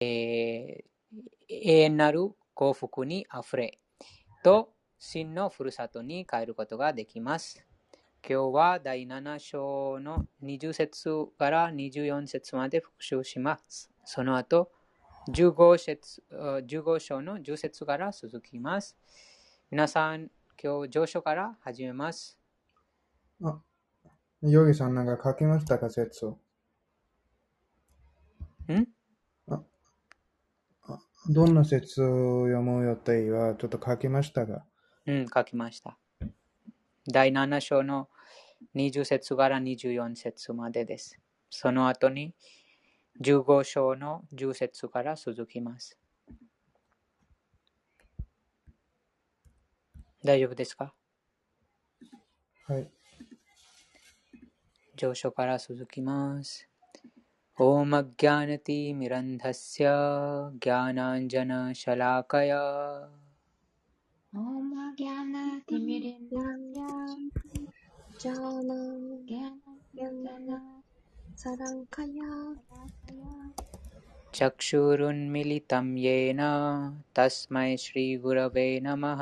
えー永遠なる幸福にあふれ、と真のふるさとに帰ることができます。今日は第7章の20節から24節まで復習します。その後、15, 節あ15章の10節から続きます。皆さん、今日上書から始めます。あ、ヨギさんなんか書きましたか、説を。ん？どんな説を読む予定はちょっと書きましたが。うん、書きました。第7章の20節から24節までです。その後に15章の10節から続きます。大丈夫ですか？はい。上書から続きます。ॐ अज्ञानतिमिरन्धस्य ज्ञानाञ्जनशलाकया। ॐ ज्ञानतिमिरेन्द्रस्य ज्ञानञ्जन सलङ्कया चक्षुरुन्मिलितं येन तस्मै श्रीगुरवे नमः।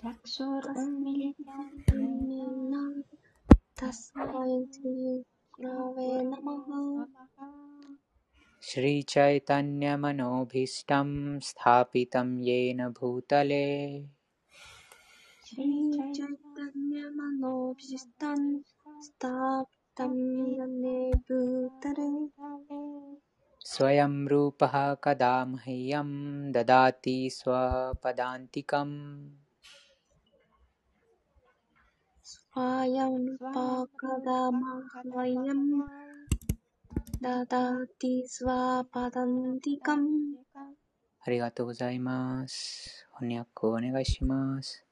चक्षुरुन्मिलितं येन तस्मै नमः। श्रीचैतन्यमनोभीष्टं स्थापितं येन भूतले। श्रीचैतन्यमनोभीष्टं स्थापितं येने भूतले। स्वयं रूपः कदा मह्यं ददाति स्वपदान्तिकम् Wayang Pakadamayam パダンディカンありがとうございます。翻訳をお願いします。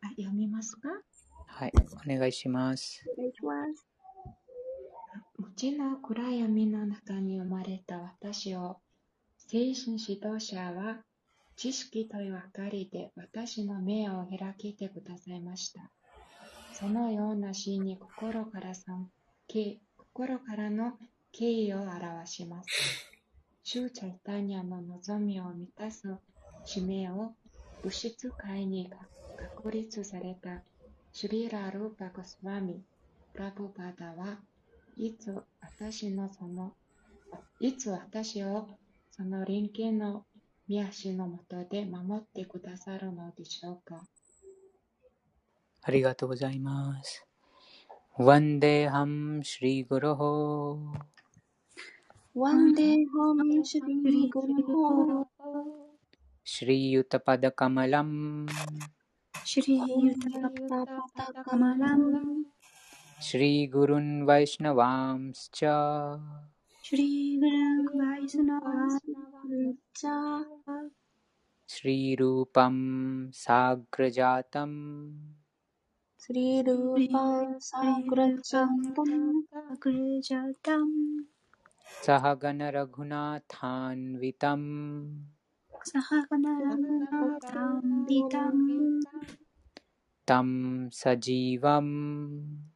あ、読みますかはい、お願いします。お願いします。無知の暗闇の中に生まれた私を、精神指導者は知識という明かりで私の目を開けてくださいました。そのような死に心から尊敬心からの敬意を表します。主チャイタニアの望みを満たす使命を物質界に確立されたシュリラ・ルーパ・ゴスワミ・プラブパダはいつ私のその、いつ私をその連携の見足のもとで守ってくださるのでしょうか？ありがとうございます。ワンデーハムシリグロホワンデーハムシリグロホシリユタパダカマラムシリユタパダカマラム श्रीगुरुन् वैष्णवांश्च श्रीगुणवैष्णवा श्रीरूपं साग्रजातम्। श्रीरूप सः गणरघुनाथान्वितं सहगणरघुनाथान्वितम् तं सजीवम्।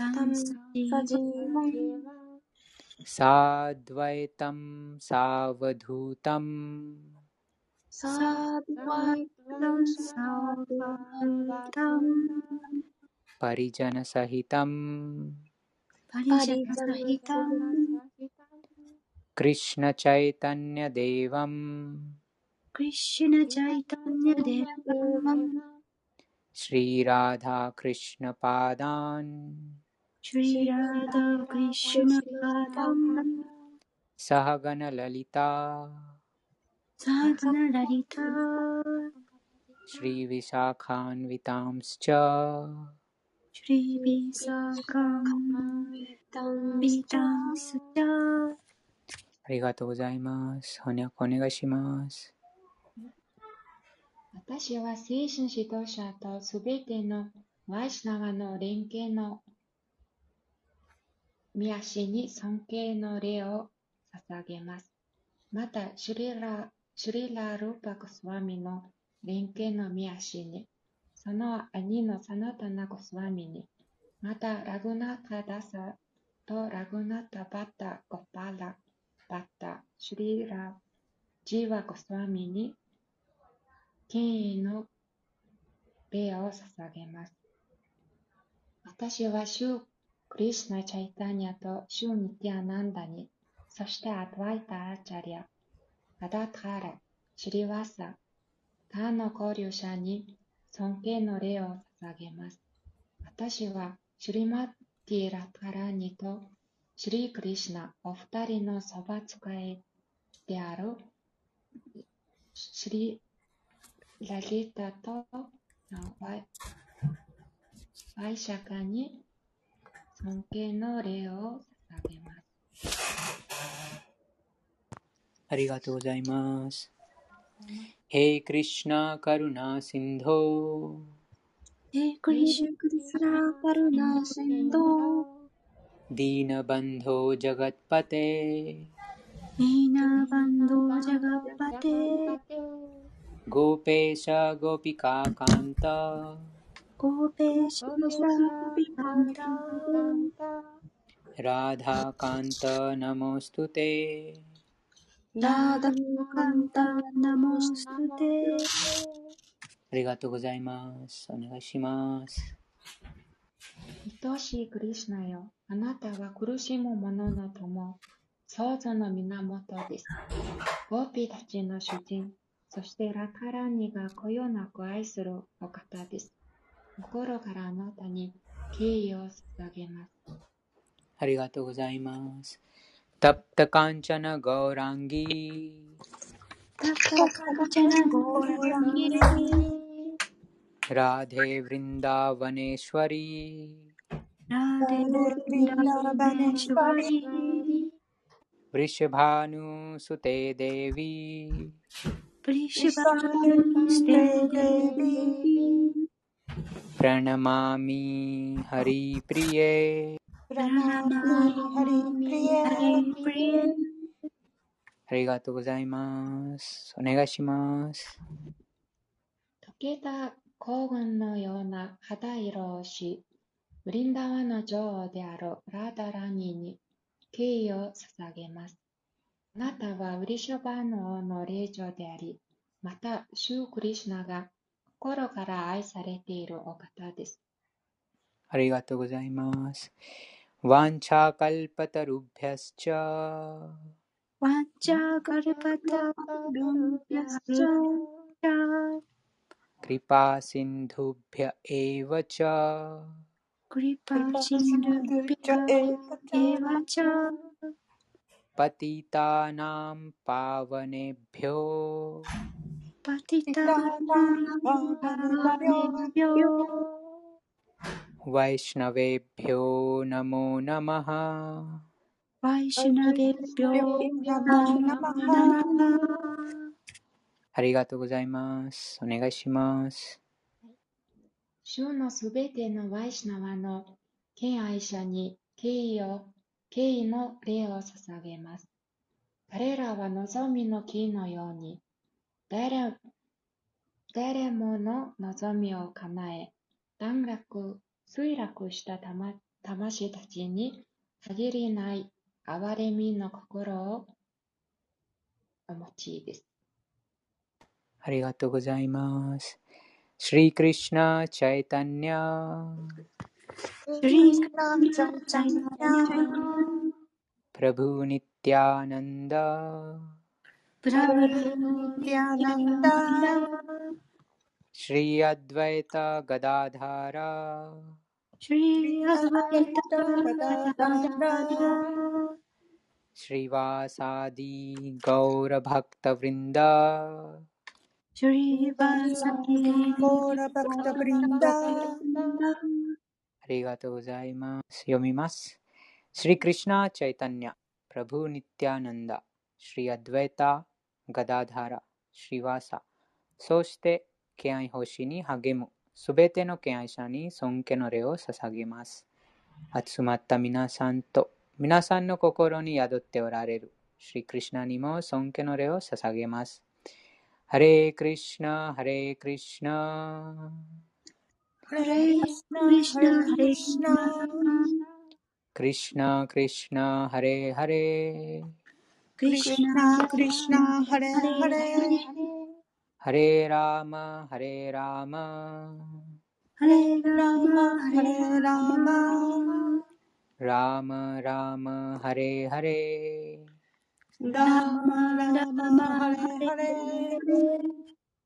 तं सजीवम् साद्वैतं सावधूतम्। परिजनसहितं कृष्णचैतन्यदेवम्। कृष्णचैतन्यदेवम्। श्रीराधाकृष्णपादान्। サハガナ・ラリタサハガナ・ラリタシリ・ヴィサーカン・ヴタムスチャシリ・ヴィサーカン・ヴタムスチャありがとうございます。翻訳お願いします。私は精神指導者とすべてのワイシナガの連携の見足に尊敬の礼を捧げます。また、シュリラ、シュリラ・ルーパクスワミの連携の見足に、その兄のサナタナゴスワミに、またラグナタダサとラグナタバッタゴパラバッタシュリラジーワゴスワミに、権威の礼を捧げます。私はシュー・クリシナ・チャイタニアとシュー・ニティアナンダに、そしてアドワイタ・アーチャリア、アダターラ、シリワサ、他の交流者に尊敬の礼を捧げます。私はシュリマティ・ラタラニとシリ・クリシナお二人のそば使いであるシリ・ラリタとワイワイシャカに尊敬の礼を捧げます。ありがとうございます。へイクリシナカルナシンドへクリシュクリスナカルナシンドディーナバンドジャガッパテミーナバンドジャガパテゴーペーシャゴピカカンタゴーペーシャシャピカンत राधाकान्त नमोऽस्तु ते राधाकान्त नमोऽस्तु तेありがとうございます。お願いします。愛しいクリシュナよ、あなたは苦しむ者の友、創造の源です。ゴーピーたちの主人、そしてラタラニがこよなく愛するお方です。心からあなたに敬意を捧げます。ありがとうございます。タプタカンチャナゴーランギタカカチャナゴーランギレラデヴリンダーヴァネーシュワリラデラバネシュワリヴリシュバヌステデビプリシュバーステデビプラナマミハリプリエラナマリプリエプリエありがとうございます。お願いします。溶けた黄金のような肌色をし、ブリンダワの女王であるラーダラニに敬意を捧げます。あなたはウリシャバーノ王の霊長であり、また、シュークリシュナが心から愛されているお方です。ありがとうございます。ワンチャカルパタルビャスチャワンチャガルパタルンピャスチャクリパシンドゥビャエヴァチャクリパティタナムパワネビョパティタナパネビョワイシュナベビョーナモナマハワイシュナデビョナナマありがとうございます。お願いします。主のすべてのワイシナワの敬愛者に敬意を、敬意の礼を捧げます。彼らは望みの木のように、誰誰もの望みを叶え、段落、墜落した魂魂たちに限りない憐れみの心をお持ちです。ありがとうございます。シリー・クリシュナ・チャイタニャシュリーナチャチャニャプラブーニティアナンダプラブルニティアナンダシリー・アドワイタ・ガダガダーダラ。シワーサ、そして、敬愛奉仕に励む、すべての敬愛者に尊敬の礼を捧げます。集まった皆さんと、皆さんの心に宿っておられる、シリ・クリシュナにも尊敬の礼を捧げます。Hare Krishna, Hare Krishna, Hare Krishna, Hare Krishna, Krishna Krishna, Hare Hare, Krishna, Krishna Krishna Hare クリシナ、クリシナ、ハレー、ハレ。ハレラマ、ハレラマ。ハレーラマ、ハレーラマ。ラ、ラマ、ハレ、ハレー。マ、ラーマ、ハレ、ハレ。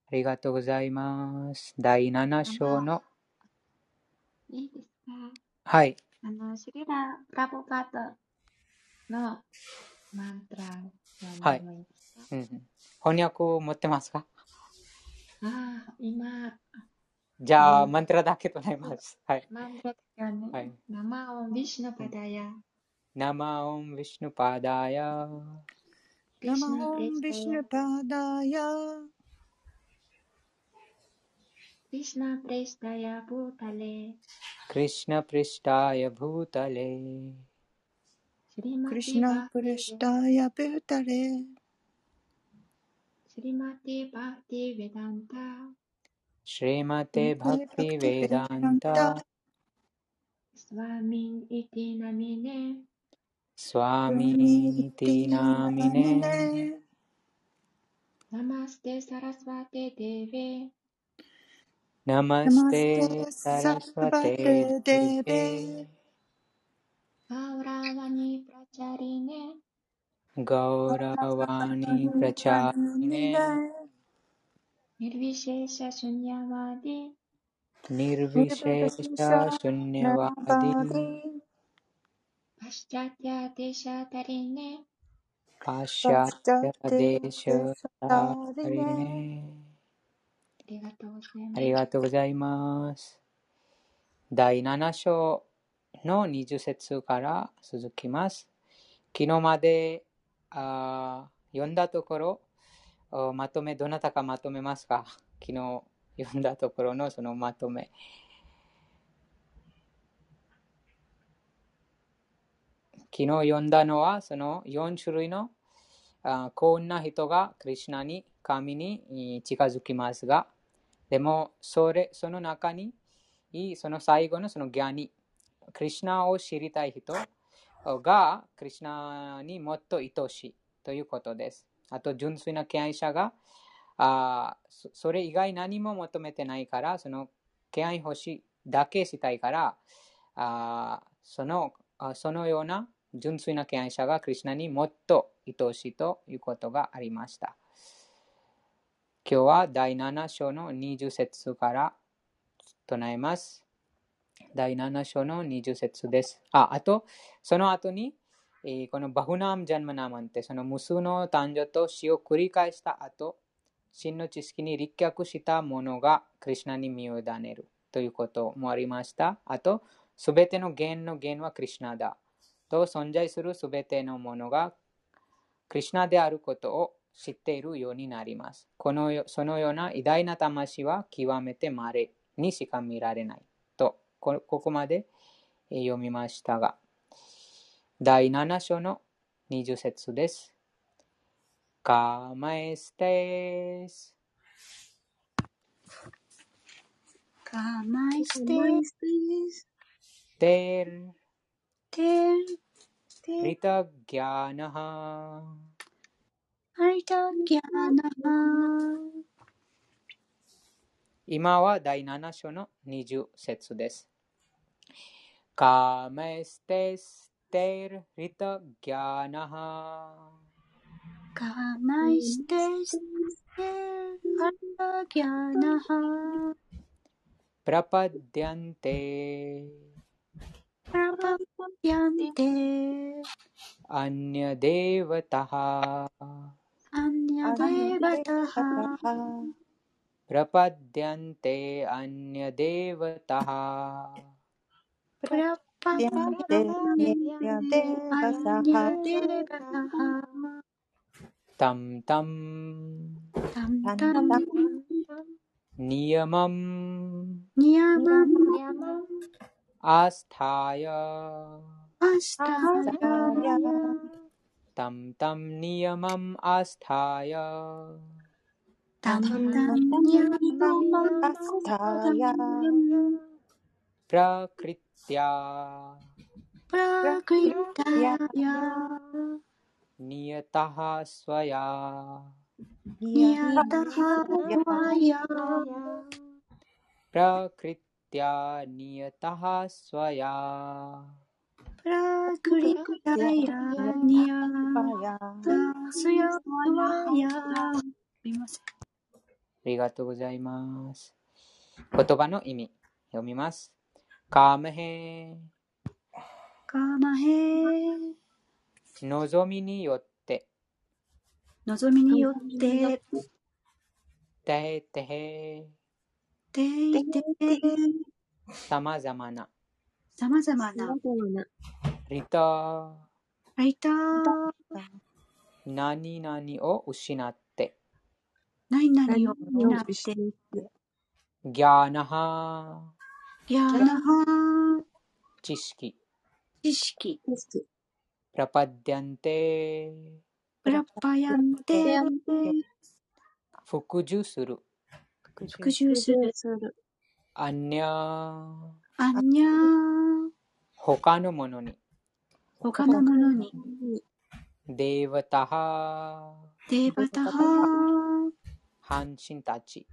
ありがとうございます。第7章の。いいですか？はい。あの、シリラ、カボカートの。マントラ読んでもいいですか、うんうん、翻訳を持ってますか？ああ、今、じゃあ、うん。マントラだけとなります。はい。マントラがね、はい。生をビシュのパダヤ、ナオンビシュヌパダヤ、クリシナマオナプレンビシュスタヤヌパダヤクリシナプレスタヤブータレ、クリシナプリシタヤブータレ、シリマテクリシィバナプレシタヤブータレ。シリマティバーティ・ヴェダンタ、シリマテバクティヴェダンタ、スワミン・イティナミネ、スワミティナミネ、नमस्ते सारस्वते देवे、नमस्ते सारस्वते देवे शेष शून्यवादि、निर्विशेष शून्यवादि、पाश्चात्य देश तारिणे、パシャテャデシャタリネ。ありがとうございます。ありがとうございます。第7章の20節から続きます。昨日まであ読んだところ、まとめ、どなたかまとめますか？昨日読んだところのそのまとめ。昨日読んだのはその4種類のあ幸運な人がクリシュナに神に近づきますが、でもそれその中にその最後のそのギャニ、クリシュナを知りたい人がクリシュナにもっと愛しいということです。あと純粋な敬愛者があそそれ以外何も求めてないから、その敬愛欲しいだけしたいから、あそのあそのような純粋な敬愛者がクリシュナにもっと愛しいということがありました。今日は第7章の20節から唱えます。第7章の20節です。あ、あと、その後に、えーこのバフナム・ジャンマナマンって、その無数の誕生と死を繰り返した後、真の知識に立脚したものがクリシュナに身を委ねるということもありました。あと、すべての源の源はクリシュナだと存在するすべてのものがクリシュナであることを知っているようになります。このよそのような偉大な魂は極めて稀にしか見られない、こここまでえー読みましたが、第7章の20節です。カマエステス。カマイステステルテルリタギャナハハリタギャナ今は第7章の20節です。カメステステルリタギャナハカマイステステルハリタギャナハプラパディアンテ。プラパディアンテ。アニャデーヴタハ。アンニャデヴタハプラパディアンテアンニャデバタハタムタムタンタりがとうございます。言葉の意味、読みます。カームヘカマヘ望みによって、望みによって。てへてへ、ていて。さまざまな、さまざまな。リタ、ライター何々を失って、何々を担って。ギャーナハ、ギャーナハ知識、知識。プラパディアンテ、プラパヤンテ。服従する、復習する。アンニャ、アンニャー。他のものに、他のものに。デーヴタハ、デーバタハ半身たち、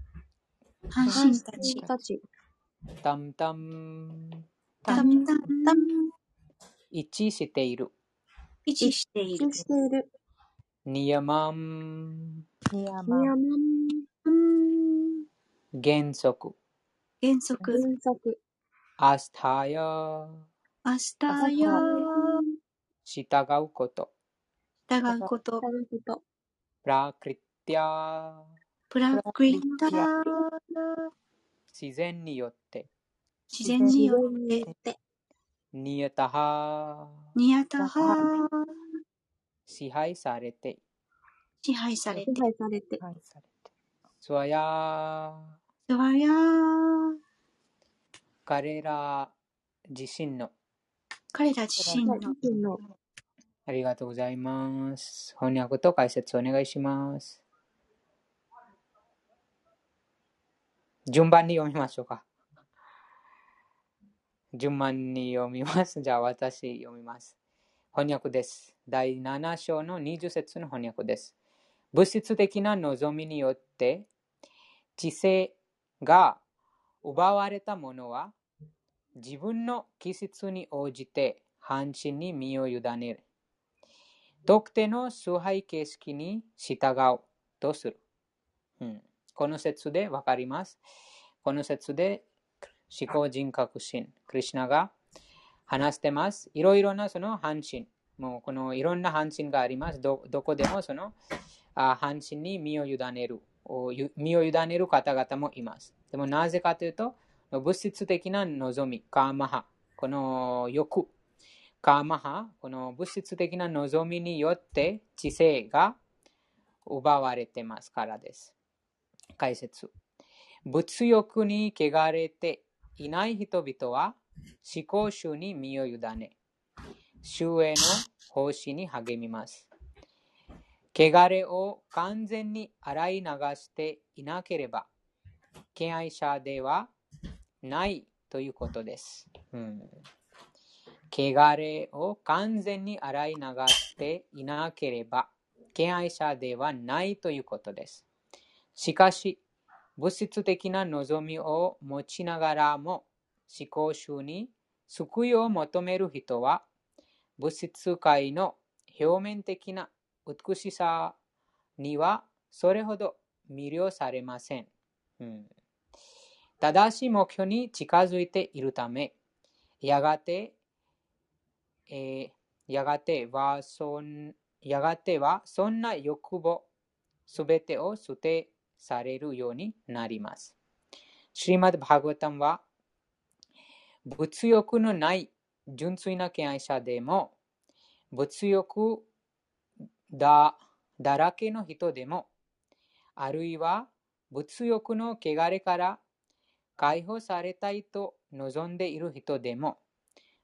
半身たち。タムタム、タンタン一致している、位置している。ニヤマン、ニヤマうん原則、原則。アスタヤ、アスターヤ従うこと、従うこと。プラクリティア、プラクリタ自然によって、自然によって。ニヤタハ、ニヤタハ支配されて、支配されて。はいされて。スワヤ、スワヤ彼ら自身の、彼ら自身の。の。ありがとうございます。翻訳と解説お願いします。順番に読みましょうか。順番に読みます。じゃあ私読みます。翻訳です。第7章の20節の翻訳です。物質的な望みによって知性が奪われたものは自分の気質に応じて半身に身を委ねる。特定の崇拝形式に従うとする。うん、この説でわかります。この説で思考人格心、クリシナが話してます。いろいろなその半身、もうこのいろんな半身があります。どこでもその半身に身を委ねる、身を委ねる方々もいます。でもなぜかというと、物質的な望み、カーマハ、この欲、カーマハ、この物質的な望みによって知性が奪われてますからです。解説。物欲に汚れていない人々は思考集に身を委ね、周への奉仕に励みます。汚れを完全に洗い流していなければ、敬愛者ではないということです。うん汚れを完全に洗い流していなければ、敬愛者ではないということです。しかし、物質的な望みを持ちながらも、思考集に救いを求める人は、物質界の表面的な美しさにはそれほど魅了されません。うん、正しい目標に近づいているため、やがてえーやがてはそんやがてはそんな欲望すべてを捨てされるようになります。シリマッバーガタムは物欲のない純粋な敬愛者でも物欲だだらけの人でもあるいは物欲の汚れから解放されたいと望んでいる人でも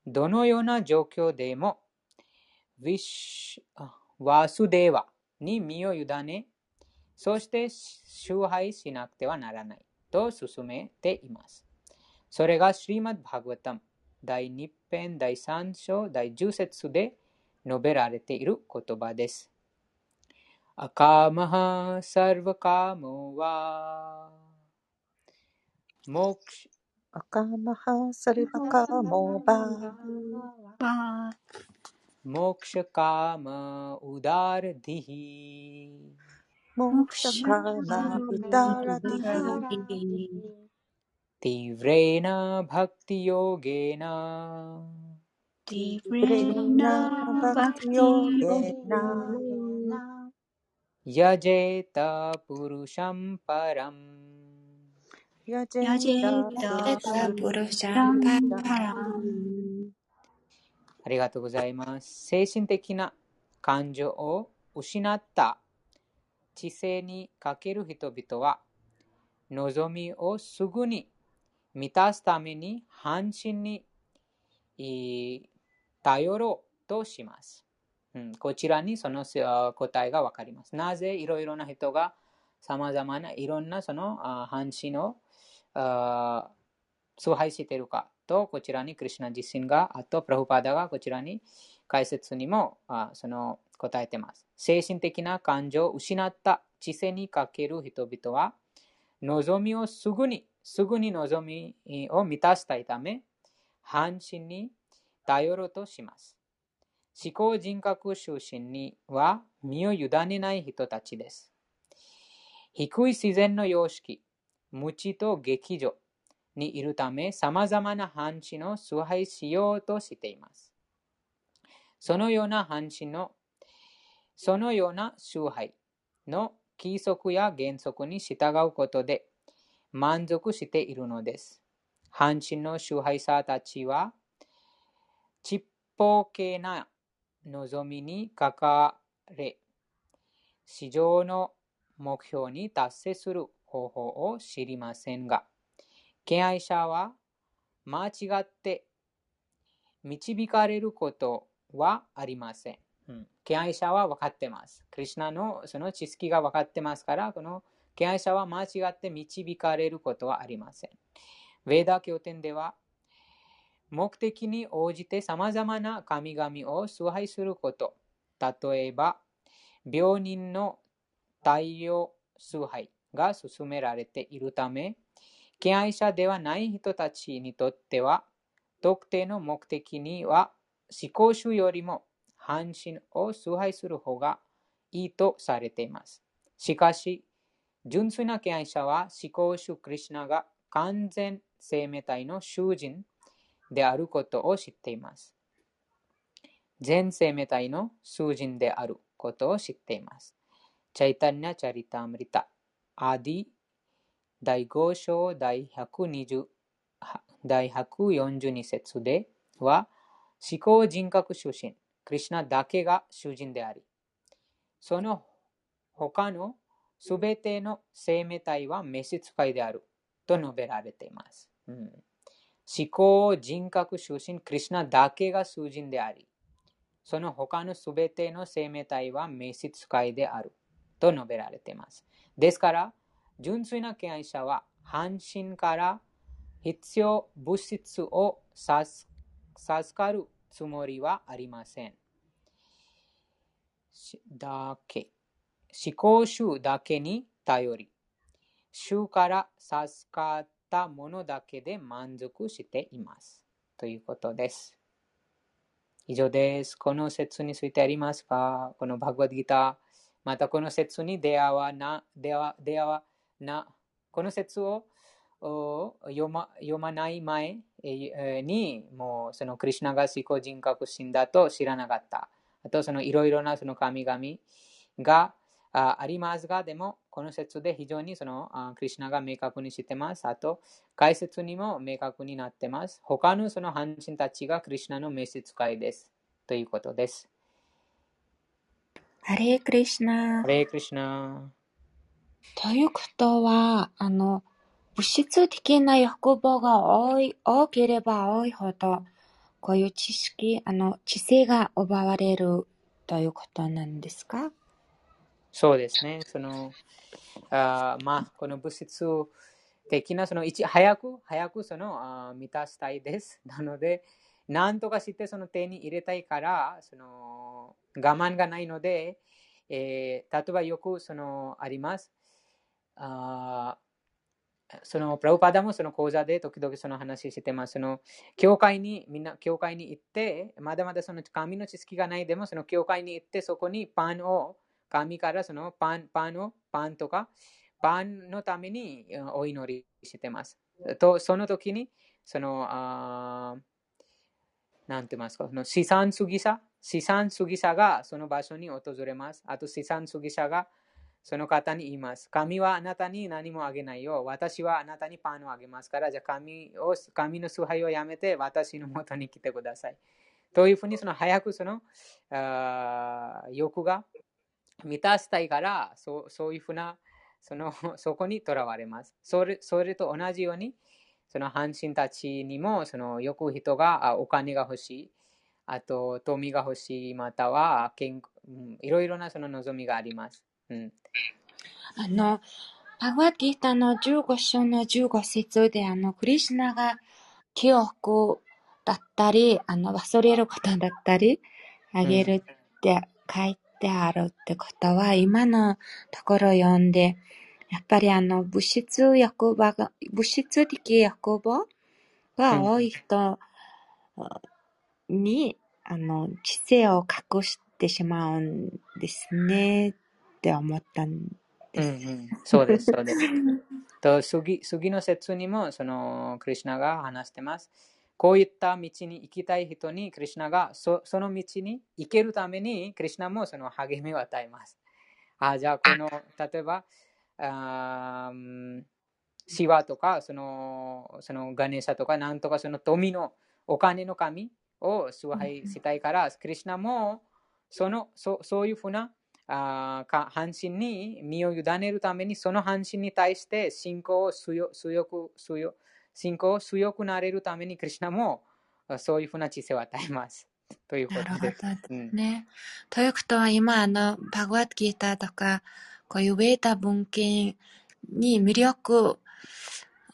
どのような状況でも、ウィッシュワースデーワに身を委ね、そして崇拝しなくてはならないと進めています。それがシリマッバーワタム第2編第3章第10節で述べられている言葉です。アカマハサルバカモワモクシアカマハサルバカモバモクシカマウダルディヒउदारतिः तीव्रेण भक्तियोगेन तीव्रेण भक्तियोगेन यजेत पुरुषं परम् यजेत यजेत पुरुषं परम् ありがとうございます。精神的な感情を失った 知性にかける人々は、望みをすぐに満たすために半身に頼ろうとします。うん、こちらにその答えがわかります。なぜいろいろな人がさまざまないろんなその半身を崇拝しているかと、こちらにクリシュナ自身が、あとプラフパダがこちらに解説にもその答えてます。精神的な感情を失った知性にかける人々は、望みをす。ぐに、す。ぐに望みを満たしたいため、半身に頼ろうとします。思考人格出身には身を委ねない人たちです。低い自然の様式、無知と劇場にいるため、様々な半身を崇拝しようとしています。そのような半身の、そのような崇拝の規則や原則に従うことで満足しているのです。半身の崇拝者たちは、ちっぽけな望みにかかれ、市場の目標に達成する方法を知りませんが、敬愛者は間違って導かれることはありません。うん、敬愛者は分かってます。クリュナのその知識が分かってますから、この敬愛者は間違って導かれることはありません。ヴェーダ経典では、目的に応じて様々な神々を崇拝すること、例えば、病人の太陽崇拝が進められているため、敬愛者ではない人たちにとっては、特定の目的には思考主よりも半身を崇拝する方がいいとされています。しかし、純粋な敬愛者は思考主クリシュナが完全生命体の囚人であることを知っています。全生命体の囚人であることを知っています。チャイタニャ・チャリタアムリタ、アディ、第5章第120第142節では、思考人格出身、クリシュナだけが主人であり、その他のすべての生命体は召使いであると述べられています。うん、思考人格出身、クリシュナだけが主人であり、その他のすべての生命体は召使いであると述べられています。ですから、純粋な敬愛者は半身から必要物質を授かるつもりはありません。だけ思考集だけに頼り、集から授かったものだけで満足しています。ということです。以上です。この説についてありますか？このバグワッドギター。またこの説に出会わな、出会出会わな、この説を読ま読まない前に、もうそのクリュナが思考人格心だと知らなかった。あとそのいろいろなその神々があありますが、でもこの説で非常にそのクリュナが明確にしてます。あと解説にも明確になってます。他のその半身たちがクリュナの召使いです。ということです。ハレークリシナハ。レークリシナ。ということは、あの、物物質的な欲望が多い、多ければ多いほど、こういう知識、あの、知性が奪われるということなんですか？そうですね。その、あまあ、この物質的な、その一、早く、早くその、あ満たしたいです。なので、なんとかしてその手に入れたいから、その、我慢がないので、えー、例えばよくそのあります。あそのプラウパダもその講座で時々その話してます。その教会に、みんな教会に行って、まだまだその神の知識がないでも、その教会に行って、そこにパンを、神からそのパンパンを、パンとか、パンのためにお祈りしてます。と、その時に、その、あなんて言いますか、その資産主義者、資産主義者がその場所に訪れます。あと資産主義者がその方に言います。神はあなたに何もあげないよ。私はあなたにパンをあげますから、じゃあ神を神の崇拝をやめて私のもとに来てください。というふうにその早くその欲が満たしたいからそ、そういうふうなそのそこにとらわれます。それそれと同じように、その阪神たちにもそのよく人がお金が欲しい、あと富が欲しい、または健いろいろなその望みがあります。うん、あの、パワーギータの15章の15節で、あの、クリシナが記憶だったり、あの、忘れることだったり、あげるって書いてあるってことは、今のところ読んで、やっぱりあの、物質欲望が、物質的欲望が多い人に、あの、知性を隠してしまうんですね。って思ったんです。うんうん、そうです、そうです。と次次の説にもそのクリュナが話してます。こういった道に行きたい人にクリュナがそその道に行けるためにクリュナもその励みを与えます。あじゃあこの例えばあシワとかそのそのガネシャとかなんとかその富のお金の神を崇拝したいから、クリュナもそのそそういうふうなあ半身に身を委ねるために、その半身に対して信仰を強く、強信仰を強くなれるために、クリュナもそういうふうな知性を与えます。ということです。うん、ね。ということは、今、あの、バグワッドギーターとか、こういうウェータ文献に魅力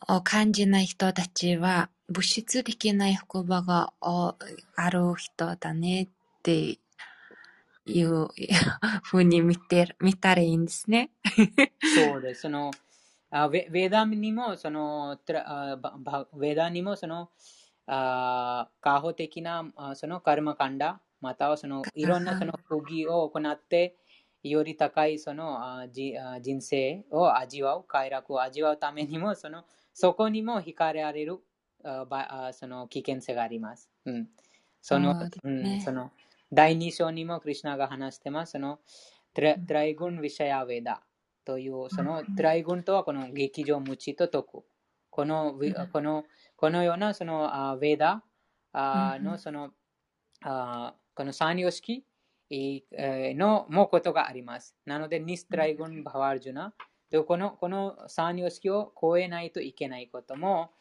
を感じない人たちは、物質的な欲望がある人だねっていう ふうに見て、見たらいいんですね。そうです。その、あウェダにも、その、ウェダにも、その、あカホ的な、そのカルマカンダ、またはその、いろんなその不義を行って、より高いそのあじあ人生を味わう、快楽を味わうためにも、その、そこにも惹かれられるあその危険性があります。うん。その、ね、うん、その、第2章にもクリュナが話してます。そのトライグン・ヴィシャヤ・ヴェダという、そのトライグンとはこの劇場無知と徳。このこのこのようなそのヴェダのそのこの三様式のもことがあります。なので、ニストライグン・バワージュナこのこの三様式を超えないといけないことも、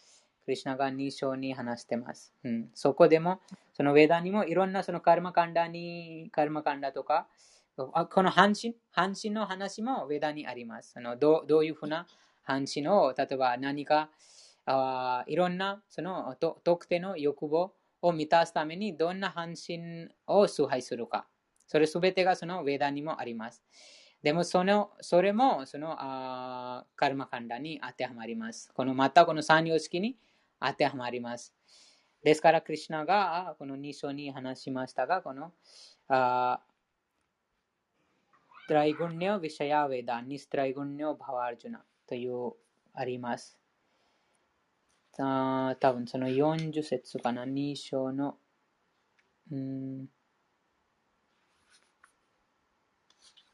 クリュナが2章に話してます。うん、そこでも、そのウェダにもいろんなそのカルマカンダに、カルマカンダとか、この半身、半身の話もウェダにあります。そのどどういうふうな半身を、例えば何か、あいろんなそのと特定の欲望を満たすためにどんな半身を崇拝するか。それすべてがそのウェダにもあります。でもその、それもそのあカルマカンダに当てはまります。このまたこの三様式に当てはまります。ですから、クリュナがこの2章に話しましたが、このあトライグニョ・ヴィシャヤ・ヴェダ、ニストライグニョ・バワージュナというあります。あ多分その40節かな、2章の、うん、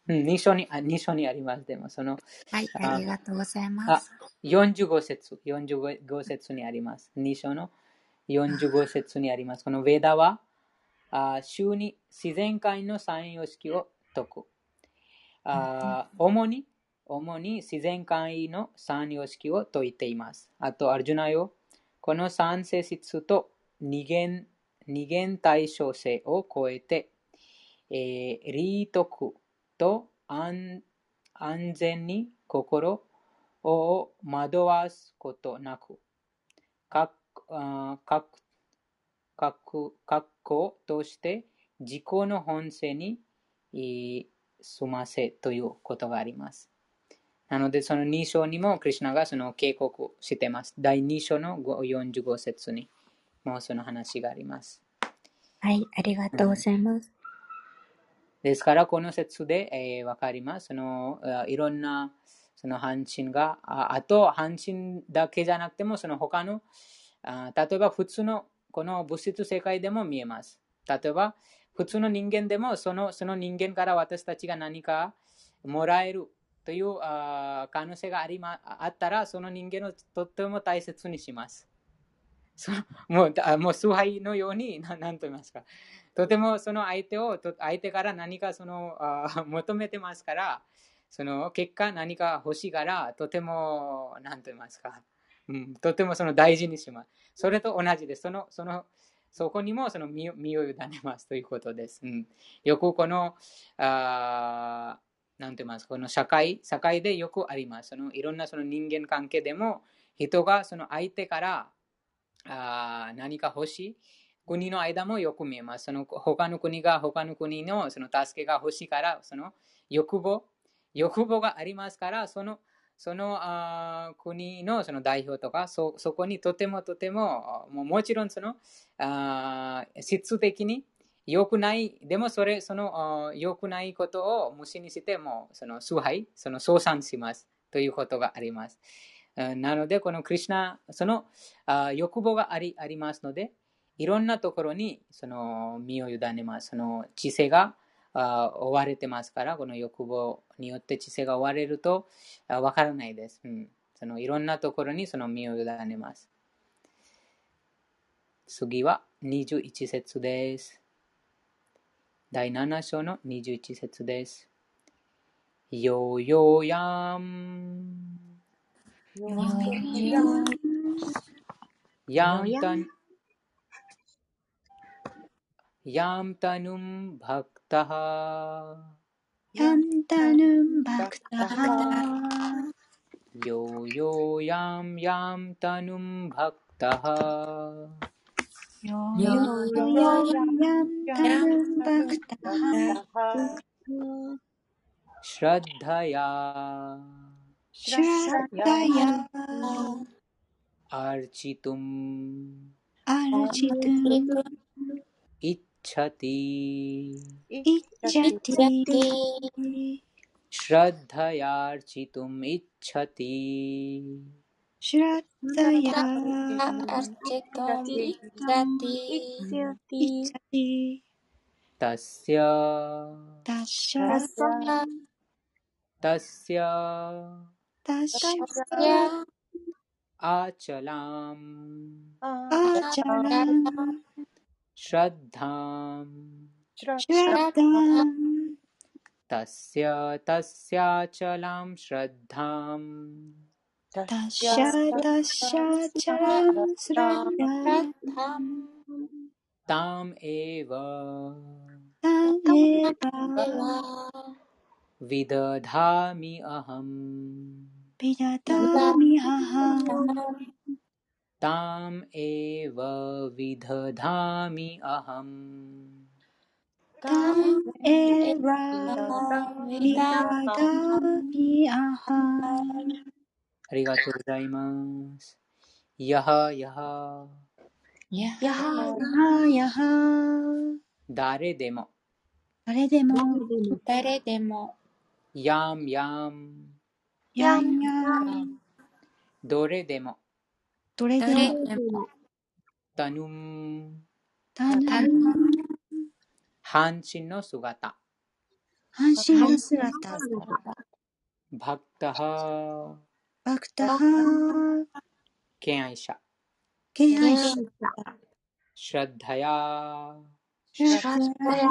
うん、2章に、あ2章にあります。でも、その、はい、ありがとうございます。45節、45節にあります。2章の45節にあります。このヴェダは、あ週に自然界の三様式を解く。あ主に、主に自然界の三様式を解いています。あと、アルジュナよ、この三性質と二元二元対象性を超えて、えー、リートクと安安全に心を惑わすことなく、かあかか格好として自己の本性にい済ませということがあります。なので、その2章にも、クリュナがその警告してます。第2章の45節にもその話があります。はい、ありがとうございます。ですから、この説で、えー、わかります。そのあいろんなその半身が、ああと半身だけじゃなくても、その他のあ例えば普通のこの物質世界でも見えます。例えば、普通の人間でもそのその人間から私たちが何かもらえるというあ可能性があり、ま、あったら、その人間をとっても大切にします。そのもうあもう崇拝のように、ななんと言いますか。とてもその相手を、と相手から何かそのあ求めてますから、その結果何か欲しいから、とても、なんと言いますか。うん、とてもその大事にします。それと同じです。その、その、そこにもその身を委ねますということです。うん、よくこの、あなんて言います、この社会、社会でよくあります。そのいろんなその人間関係でも、人がその相手からあ何か欲しい。国の間もよく見えます。その他の国が他の国のその助けが欲しいから、その欲望、欲望がありますから、そのそのあ国のその代表とかそ、そこにとてもとても、ももちろんそのあ質的に良くない、でもそれ、その良くないことを無視にしても、その崇拝、その相賛しますということがあります。なので、このクリュナ、そのあ欲望がありありますので、いろんなところにその身を委ねます。その知性があ追われてますから、この欲望によって知性が追われるとわからないです、うん。そのいろんなところにその身を委ねます。次は21節です。第7章の21節です。よよやん。やんたん。やんたぬんばく。भक्तः। यां तनुं भक्तः। यो यो यां यां तनुं भक्तः। यो यो यां तनुं भक्तः। श्रद्धया। श्रद्धया। अर्चितुम्। अर्चितुम्। इच्छति। इच्छति। श्रद्धयार्चितुम् इच्छति। तस्य। तस्य। आचलाम्। आचलाम्। श्रद्धाम्। श्रद्धाम्। तस्य तस्याचलां श्रद्धाम्। तस्य श्रद्धाम्। ताम् एव। विदधामि अहम्। विदधामि अहम्। ताम् एव विदधामि अहम् तम् एव विदधामि अहम् ありがとうございます。やはやは、やはやは誰でも、誰でも誰でもやんやん、やんやんどれでも、 どれで誰もでもたぬん、たぬ半身の姿、半身の姿。バクタハ、バクタハ敬愛者、敬愛者。シュラッダヤ、シュラヤ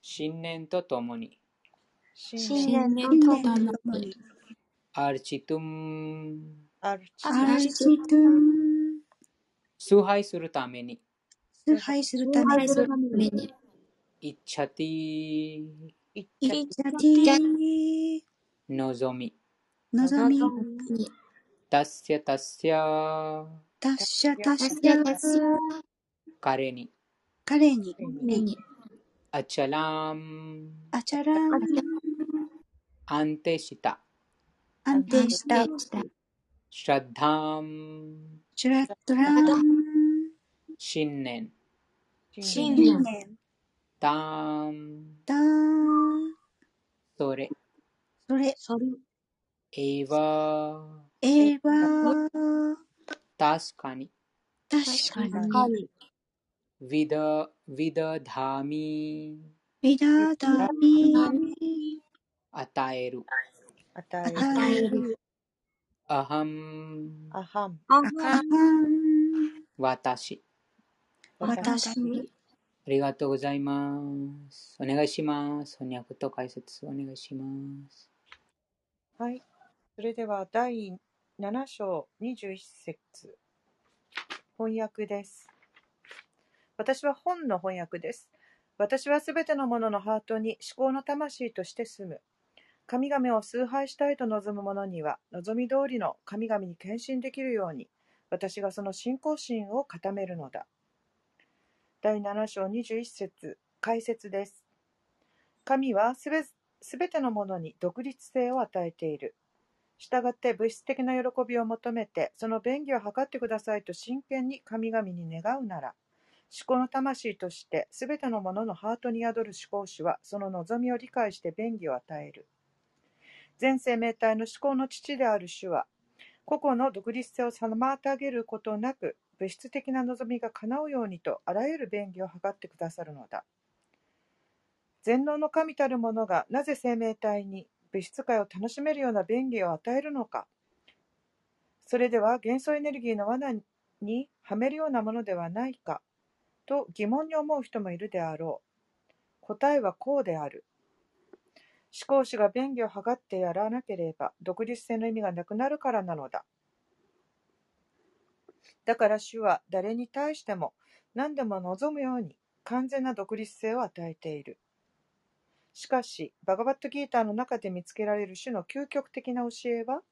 信念とともに、信念とともに。アルチトゥン、アルチトゥン崇拝するために、崇拝するため愛するためにイッチャティ、いっちゃいきちゃちのぞみ。のぞみ。に、たっしゃたっしゃ。たっしゃたっしたゃたし彼に。彼にめに、あちゃらん。あちゃらん。安定した。安定した श्रद्धां श्रद्धां शिन्नेन। शिन्नेन्। तां तां それそれそれえわえわ確かに確かにビダビダダミビダダミ与える与える与えるアハン。アハンああかん私。私ありがとうございます。お願いします。翻訳と解説お願いします。はい。それでは第7章21節翻訳です。私は本の翻訳です。私はすべてのもののハートに思考の魂として住む。神々を崇拝したいと望む者には、望み通りの神々に献身できるように、私がその信仰心を固めるのだ。第7章21節解説です。神はすべすべてのものに独立性を与えている。したがって物質的な喜びを求めて、その便宜を図ってくださいと真剣に神々に願うなら、思考の魂としてすべてのもののハートに宿る思考主は、その望みを理解して便宜を与える。全生命体の思考の父である主は、個々の独立性を妨げることなく、物質的な望みが叶うようにと、あらゆる便宜を図ってくださるのだ。全能の神たるものがなぜ生命体に物質界を楽しめるような便宜を与えるのか。それでは元素エネルギーの罠にはめるようなものではないかと疑問に思う人もいるであろう。答えはこうである。思考主が便宜を図ってやらなければ独立性の意味がなくなるからなのだ。だから主は誰に対しても何でも望むように完全な独立性を与えている。しかし、バガバットギーターの中で見つけられる種の究極的な教えは、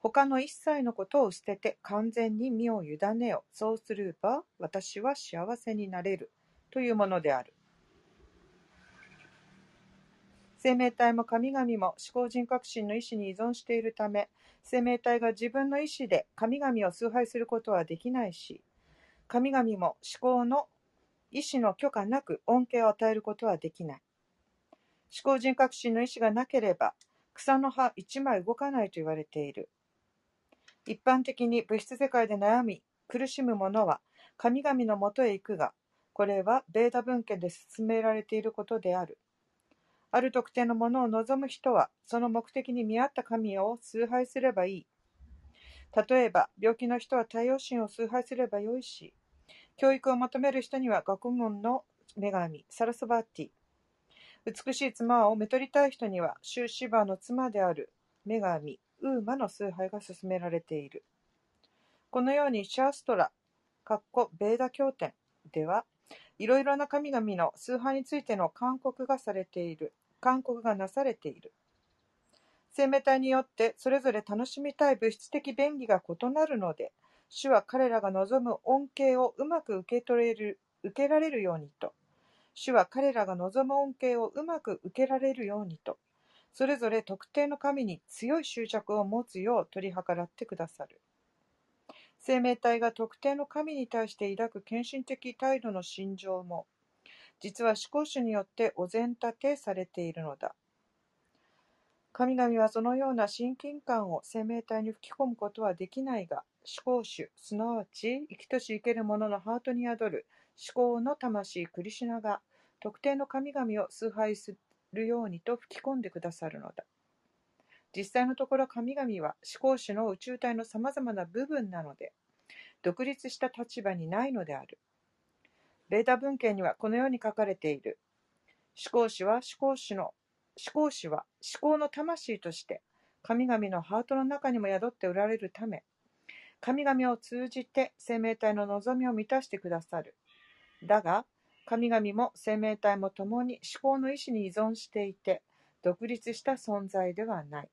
他の一切のことを捨てて完全に身を委ねよ。そうすれば私は幸せになれる。というものである。生命体も神々も思考人格心の意志に依存しているため、生命体が自分の意志で神々を崇拝することはできないし、神々も思考の意志の許可なく恩恵を与えることはできない。思考人格心の意志がなければ、草の葉一枚動かないと言われている。一般的に物質世界で悩み、苦しむ者は神々のもとへ行くが、これはベーダ文献で進められていることである。ある特定のものを望む人は、その目的に見合った神を崇拝すればいい。例えば、病気の人は太陽神を崇拝すればよいし、教育を求める人には学問の女神、サラスバーティ。美しい妻をめとりたい人には、シューシバーの妻である女神、ウーマの崇拝が勧められている。このようにシャーストラ、かっこベーダ経典では、いろいろな神々の崇拝についての勧告がされている、勧告がなされている。生命体によってそれぞれ楽しみたい物質的便宜が異なるので、主は彼らが望む恩恵をうまく受け取れる、受けられるようにと、主は彼らが望む恩恵をうまく受けられるようにと、それぞれ特定の神に強い執着を持つよう取り計らってくださる。生命体が特定の神に対して抱く献身的態度の心情も、実は思考主によってお膳立てされているのだ。神々はそのような親近感を生命体に吹き込むことはできないが、思考主、すなわち生きとし生ける者のハートに宿る思考の魂クリシュナが特定の神々を崇拝するようにと吹き込んでくださるのだ。実際のところ神々は思考主の宇宙体の様々な部分なので、独立した立場にないのである。ベータ文献にはこのように書かれている。思考主は思考主の思考主は思考の魂として神々のハートの中にも宿っておられるため、神々を通じて生命体の望みを満たしてくださる。だが、神々も生命体も共に思考の意志に依存していて、独立した存在ではない。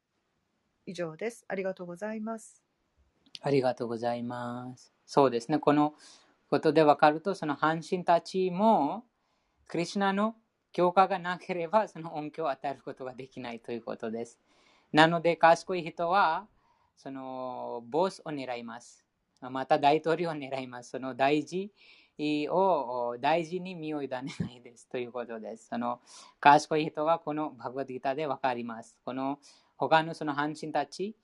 以上です。ありがとうございます。ありがとうございます。そうですね。このことで分かると、その半身たちも、クリシュナの教科がなければ、その恩恵を与えることができないということです。なので、賢い人は、そのボスを狙います。また大統領を狙います。その大事を大事に身を委ねないですということです。その賢い人はこのバグワッドギタで分かります。この他のその半身たち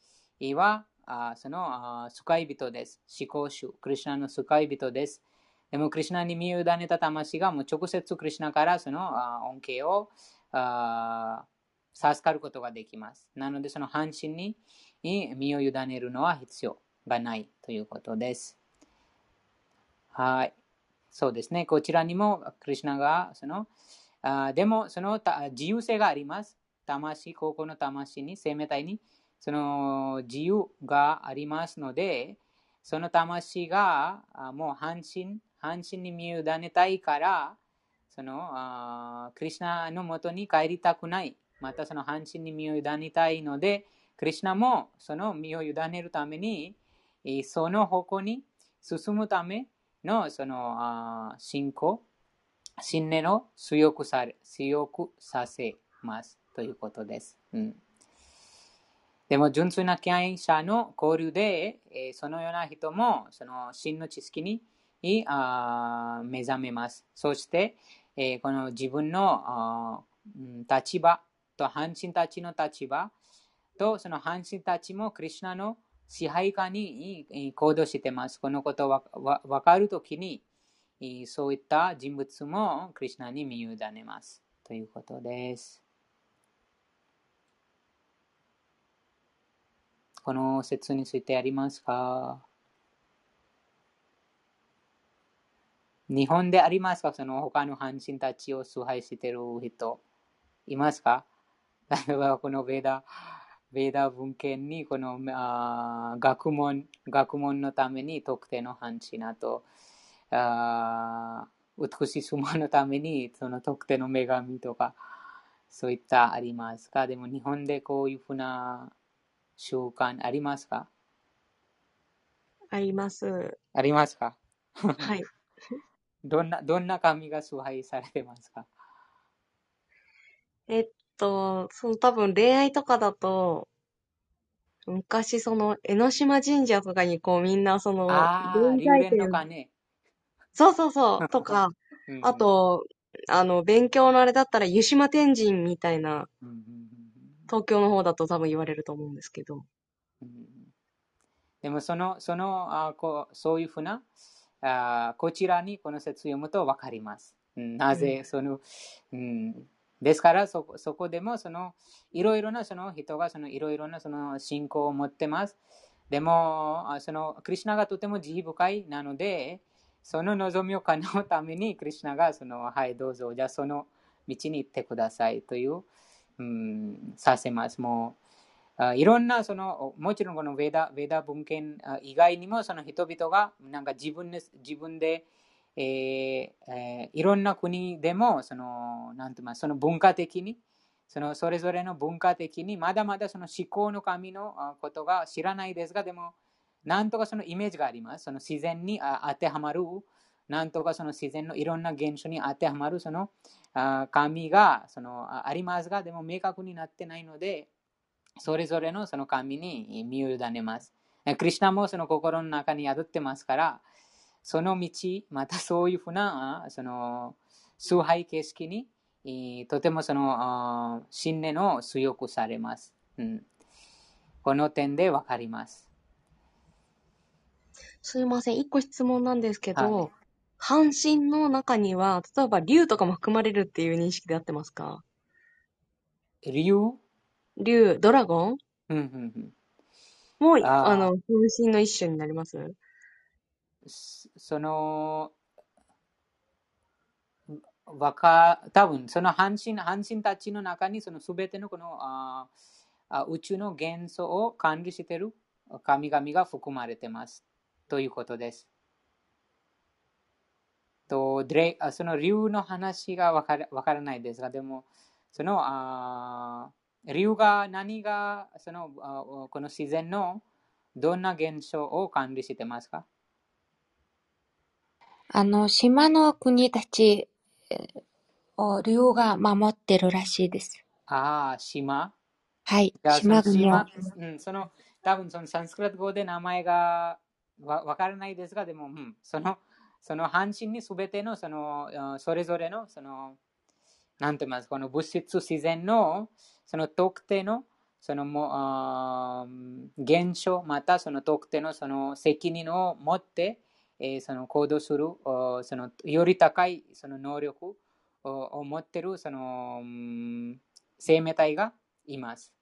は、あそのあ救い人です。思考主、クリュナの救い人です。でも、クリュナに身を委ねた魂がもう直接クリュナからそのあ恩恵をあ授かることができます。なので、その半身に身を委ねるのは必要がないということです。はい。そうですね。こちらにも、クリュナが、その、あでも、その自由性があります。魂、高校の魂に、生命体に、その自由がありますので、その魂がもう半身、半身に身を委ねたいから、そのクリュナのもとに帰りたくない。またその半身に身を委ねたいので、クリュナもその身を委ねるために、その方向に進むためのその信仰、信念を強くされ強くさせますということです。うん、でも、純粋な敬愛者の交流で、えーそのような人もその真の知識にあ目覚めます。そして、えーこの自分の立場と半身たちの立場とその半身たちもクリュナの支配下に行動しています。このことがわかるときに、そういった人物もクリュナに身を委ねます。ということです。この説についてありますか？日本でありますか？その他の半身たちを崇拝している人いますか？例えばこのベーダ、ベーダ文献にこのあ学問、学問のために特定の半身あと、あ美しい相撲のためにその特定の女神とか、そういったありますか？でも日本でこういうふうな習慣ありますか？あります。ありますか？はい。どんな、どんな神が崇拝されてますか？えっと、その多分恋愛とかだと、昔その江ノ島神社とかにこうみんなその、ああ、臨龍蓮済点とかね。そうそうそう、とか、うんうん。あ、と、あの、勉強のあれだったら湯島天神みたいな、うんうん東京の方だと多分言われると思うんですけど。うんうんでもその、その、あこうそういうふうな、あこちらにこの説を読むとわかります。うんなぜ、その、うん、ですからそこ、そこでも、その、いろいろなその人が、そのいろいろなその信仰を持ってます。でも、あその、クリュナがとても慈悲深いなので、その望みを叶うために、クリュナが、その、はい、どうぞ、じゃあその道に行ってくださいという、うん、させます。もう、いろんなそのもちろんこのヴェダヴェダ文献以外にもその人々がなんか自分で自分で、えーえーいろんな国でもそのなんて言いますその文化的にそのそれぞれの文化的にまだまだその思考の神のことが知らないですがでもなんとかそのイメージがありますその自然に当てはまるなんとかその自然のいろんな現象に当てはまるそのあ神がそのあありますがでも明確になってないのでそれぞれのその神に身を委ねます。クリュナもその心の中に宿ってますから、その道、またそういうふうな、その、崇拝形式に、えーとてもその、信念を強くされます。うん、この点でわかります。すいません、一個質問なんですけはいど、半身の中には、例えば竜とかも含まれるっていう認識で合ってますか？竜？竜、ドラゴン？うんうんうん。も、あー。あの、分身の一種になります？そその、わか、多分その半身、半身たちの中にそのすべてのこのああ宇宙の元素を管理している神々が含まれてます。ということです。とデレあその竜の話がわからわからないですが、でも、そのあ竜が何がそのあこの自然のどんな現象を管理してますか？あの、島の国たちを竜が守ってるらしいです。ああ、島？はい。島国を島、。うん、その、多分そのサンスクリット語で名前がわわからないですが、でも、うん、その、その半身にすべての、その、それぞれの、その、なんて言いますこの物質自然の、その特定の、そのもあ現象、またその特定のその責任を持って、えーその行動する、おそのより高いその能力をを持っているその、生命体がいます。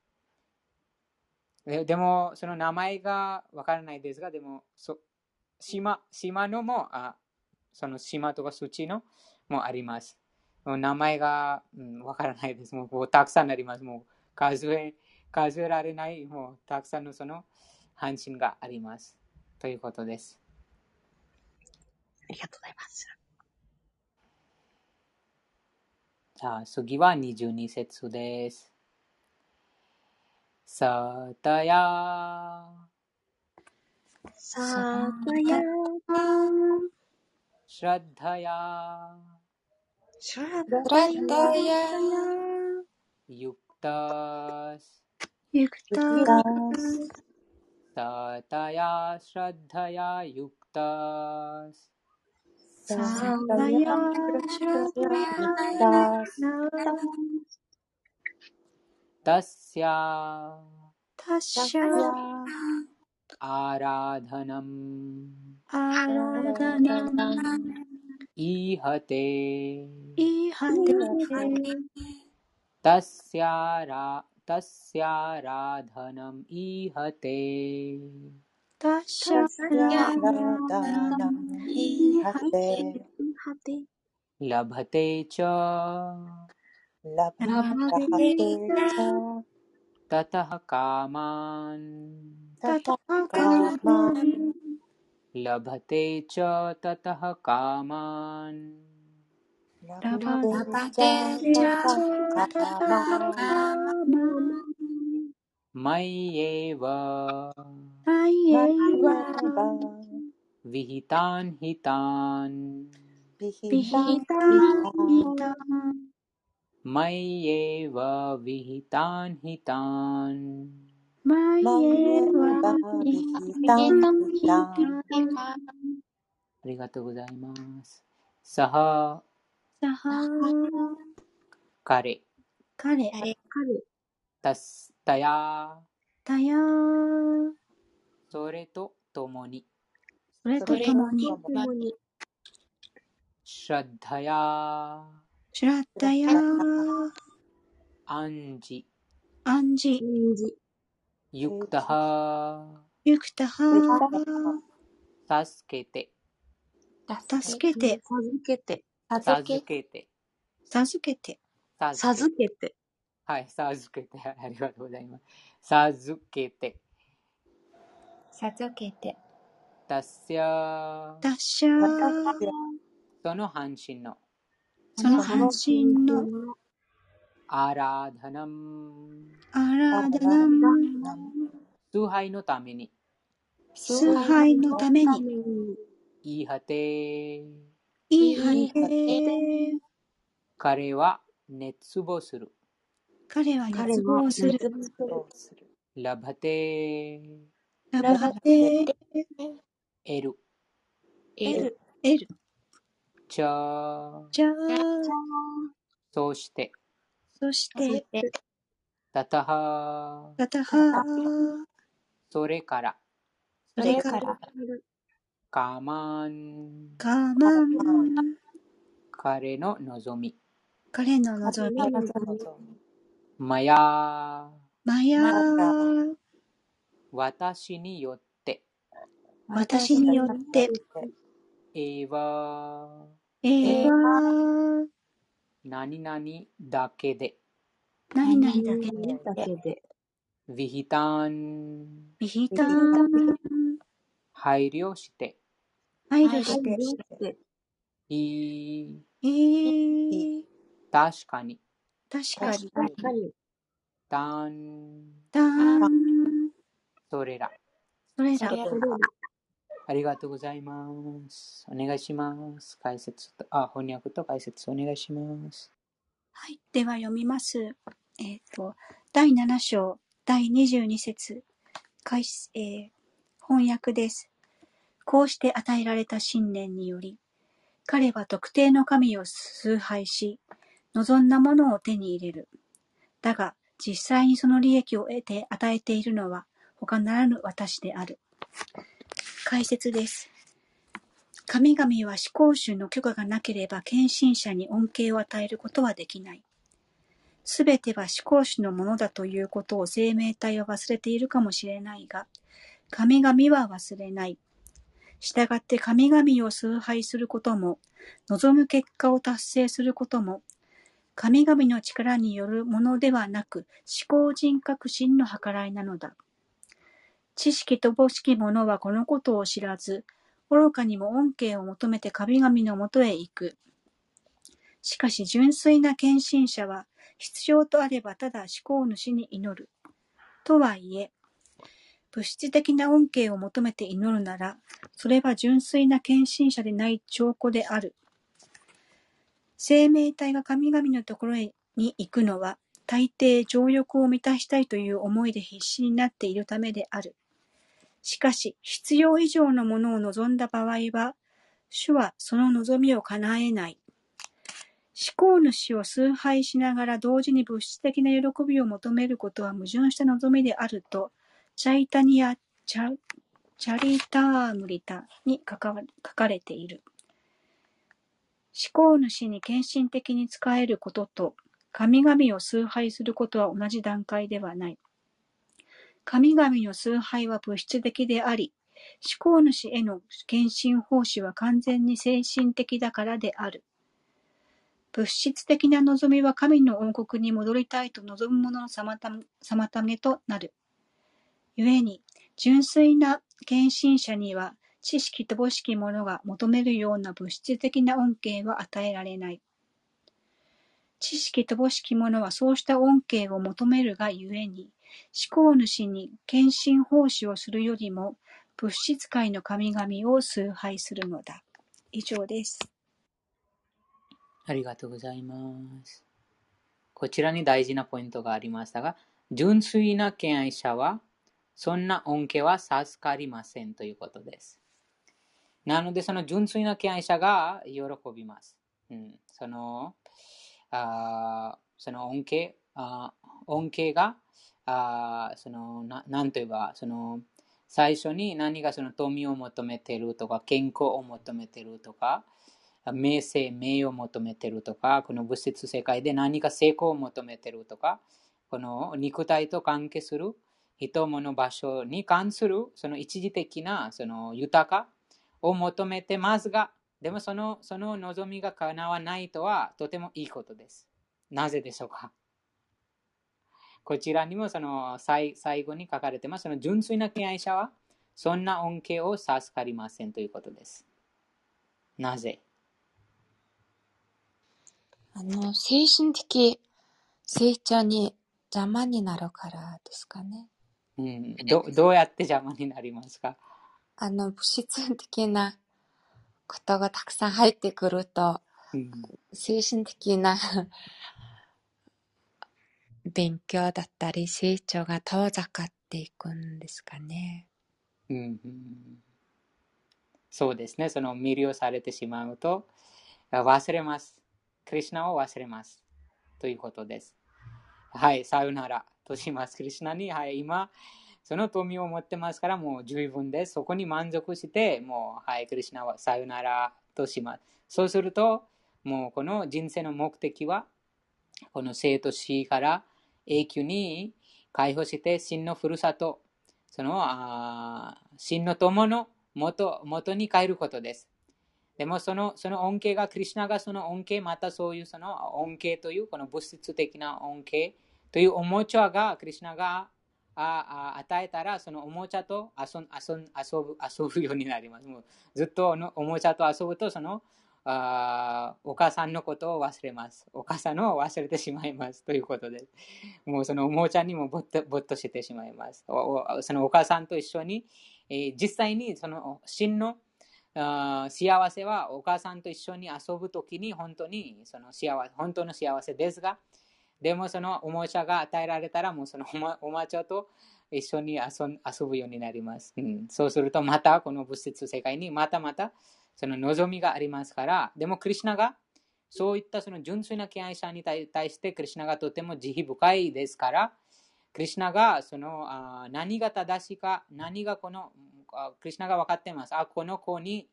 ででも、その名前がわからないですが、でも、そ島島のもあ、その島とか土地のもあります。もう名前が、うん、わからないです。もうもうたくさんあります。もう数え数えられない、もうたくさんのその半身があります。ということです。ありがとうございます。じゃあ次は22節です。さたや、さーたやシラッダヤ、シュラブ ईहते इहते। तस्याराधनम् ईहते इहते। लभते च। लभते च। ततः कामान्। ततः कामान्। लभते च ततः कामान्। मय्येव। विहितान् हितान्। मय्येव विहितान् हितान्। まいマえエわバビヒタンタン、ありがとうございます。さはさは彼、彼。彼、たすたや、たやそれとともに、それとともに。シラッダヤ、シュラッダヤアンジ、アンジ人事、ユクタハ、ユクタハ助けて、助けて。授けて、授けて、授けて。授けて、はい、授けて、ありがとうございます。授けて、授けて、たすや、ダッシャーその半身の、その半身のアラーダナム、アラダナム崇拝のために、崇拝のために言い果て、いいはて彼は熱望する。彼は彼熱は望する。ラバテ、ラバテエル、エル、エルチャ、じゃあそして、そしてタタハ、タタハそれから、それから。カマン、カマン彼の望み、彼の望み。マヤ、マヤ私によって、私によって。エヴァ、エー。バ何々だけで、何々だけで。だけで、ヴィヒタン、ビヒタン配慮して、配慮して。して、いえー、確かに。確かに。確かに。た。それら。それら。ありがとうございます。お願いします。解説と、あ、翻訳と解説お願いします。はい。では読みます。えっ、と、第7章、第22節、開始、えー翻訳です。こうして与えられた信念により、彼は特定の神を崇拝し、望んだものを手に入れる。だが、実際にその利益を得て与えているのは他ならぬ私である。解説です。神々は思考主の許可がなければ献身者に恩恵を与えることはできない。すべては思考主のものだということを生命体は忘れているかもしれないが、神々は忘れない。したがって神々を崇拝することも、望む結果を達成することも、神々の力によるものではなく、思考人格心の計らいなのだ。知識乏しき者はこのことを知らず、愚かにも恩恵を求めて神々のもとへ行く。しかし純粋な献身者は、必要とあればただ思考主に祈る。とはいえ、物質的な恩恵を求めて祈るなら、それは純粋な献身者でない証拠である。生命体が神々のところへに行くのは、大抵情欲を満たしたいという思いで必死になっているためである。しかし、必要以上のものを望んだ場合は、主はその望みを叶えない。思考主を崇拝しながら同時に物質的な喜びを求めることは矛盾した望みであると、チャイタニア・チャチャリタームリタに書か書かれている。思考主に献身的に仕えることと、神々を崇拝することは同じ段階ではない。神々の崇拝は物質的であり、思考主への献身奉仕は完全に精神的だからである。物質的な望みは神の王国に戻りたいと望む者の妨げとなる。故に、純粋な献身者には、知識乏しき者が求めるような物質的な恩恵は与えられない。知識乏しき者はそうした恩恵を求めるがゆえに、思考主に献身奉仕をするよりも、物質界の神々を崇拝するのだ。以上です。ありがとうございます。こちらに大事なポイントがありましたが、純粋な敬愛者は、そんな恩恵は授かりませんということです。なので、その純粋な敬愛者が喜びます。うん、そのあその恩恵あ恩恵があそのななんといえばその最初に何がその富を求めてるとか健康を求めてるとか名声、名誉を求めてるとかこの物質世界で何か成功を求めてるとかこの肉体と関係する人物場所に関するその一時的なその豊かを求めてますがでもそのその望みが叶わないとはとてもいいことです。なぜでしょうか？こちらにもその最最後に書かれてます。その純粋な敬愛者はそんな恩恵を授かりませんということです。なぜ？あの、精神的成長に邪魔になるからですかね。うん、どどうやって邪魔になりますか？あの、物質的なことがたくさん入ってくると、うん精神的な勉強だったり成長が遠ざかっていくんですかね。うんそうですね。その魅了されてしまうと忘れます。クリシュナを忘れます。ということです。はい、さよならとします。クリシュナに、はい、今、その富を持ってますから、もう十分です。そこに満足して、もう、はい、クリシュナはさよならとします。そうすると、もうこの人生の目的は、この生と死から永久に解放して、真のふるさと、その、あ真の友の元元に帰ることです。でもそのその恩恵が、クリュナがその恩恵、またそういうその恩恵という、この物質的な恩恵というおもちゃが、クリュナがああ与えたら、そのおもちゃと遊ん遊ん遊ぶ遊ぶようになります。もうずっとおもちゃと遊ぶと、そのあお母さんのことを忘れます。お母さんを忘れてしまいます。ということで。もうそのおもちゃにもぼっとぼっとしてしまいます。おそのお母さんと一緒に、えー実際にその真の幸せはお母さんと一緒に遊ぶときに本当にその幸せ本当の幸せですが、でもそのおもちゃが与えられたらもうそのおもちゃと一緒に遊遊ぶようになります、うん。そうするとまたこの物質世界にまたまたその望みがありますから、でもクリュナがそういったその純粋な敬愛者に対してクリュナがとても慈悲深いですから、クリュナがそのあ何が正しいか、何がこのクリュナが分かってます。あ、この子に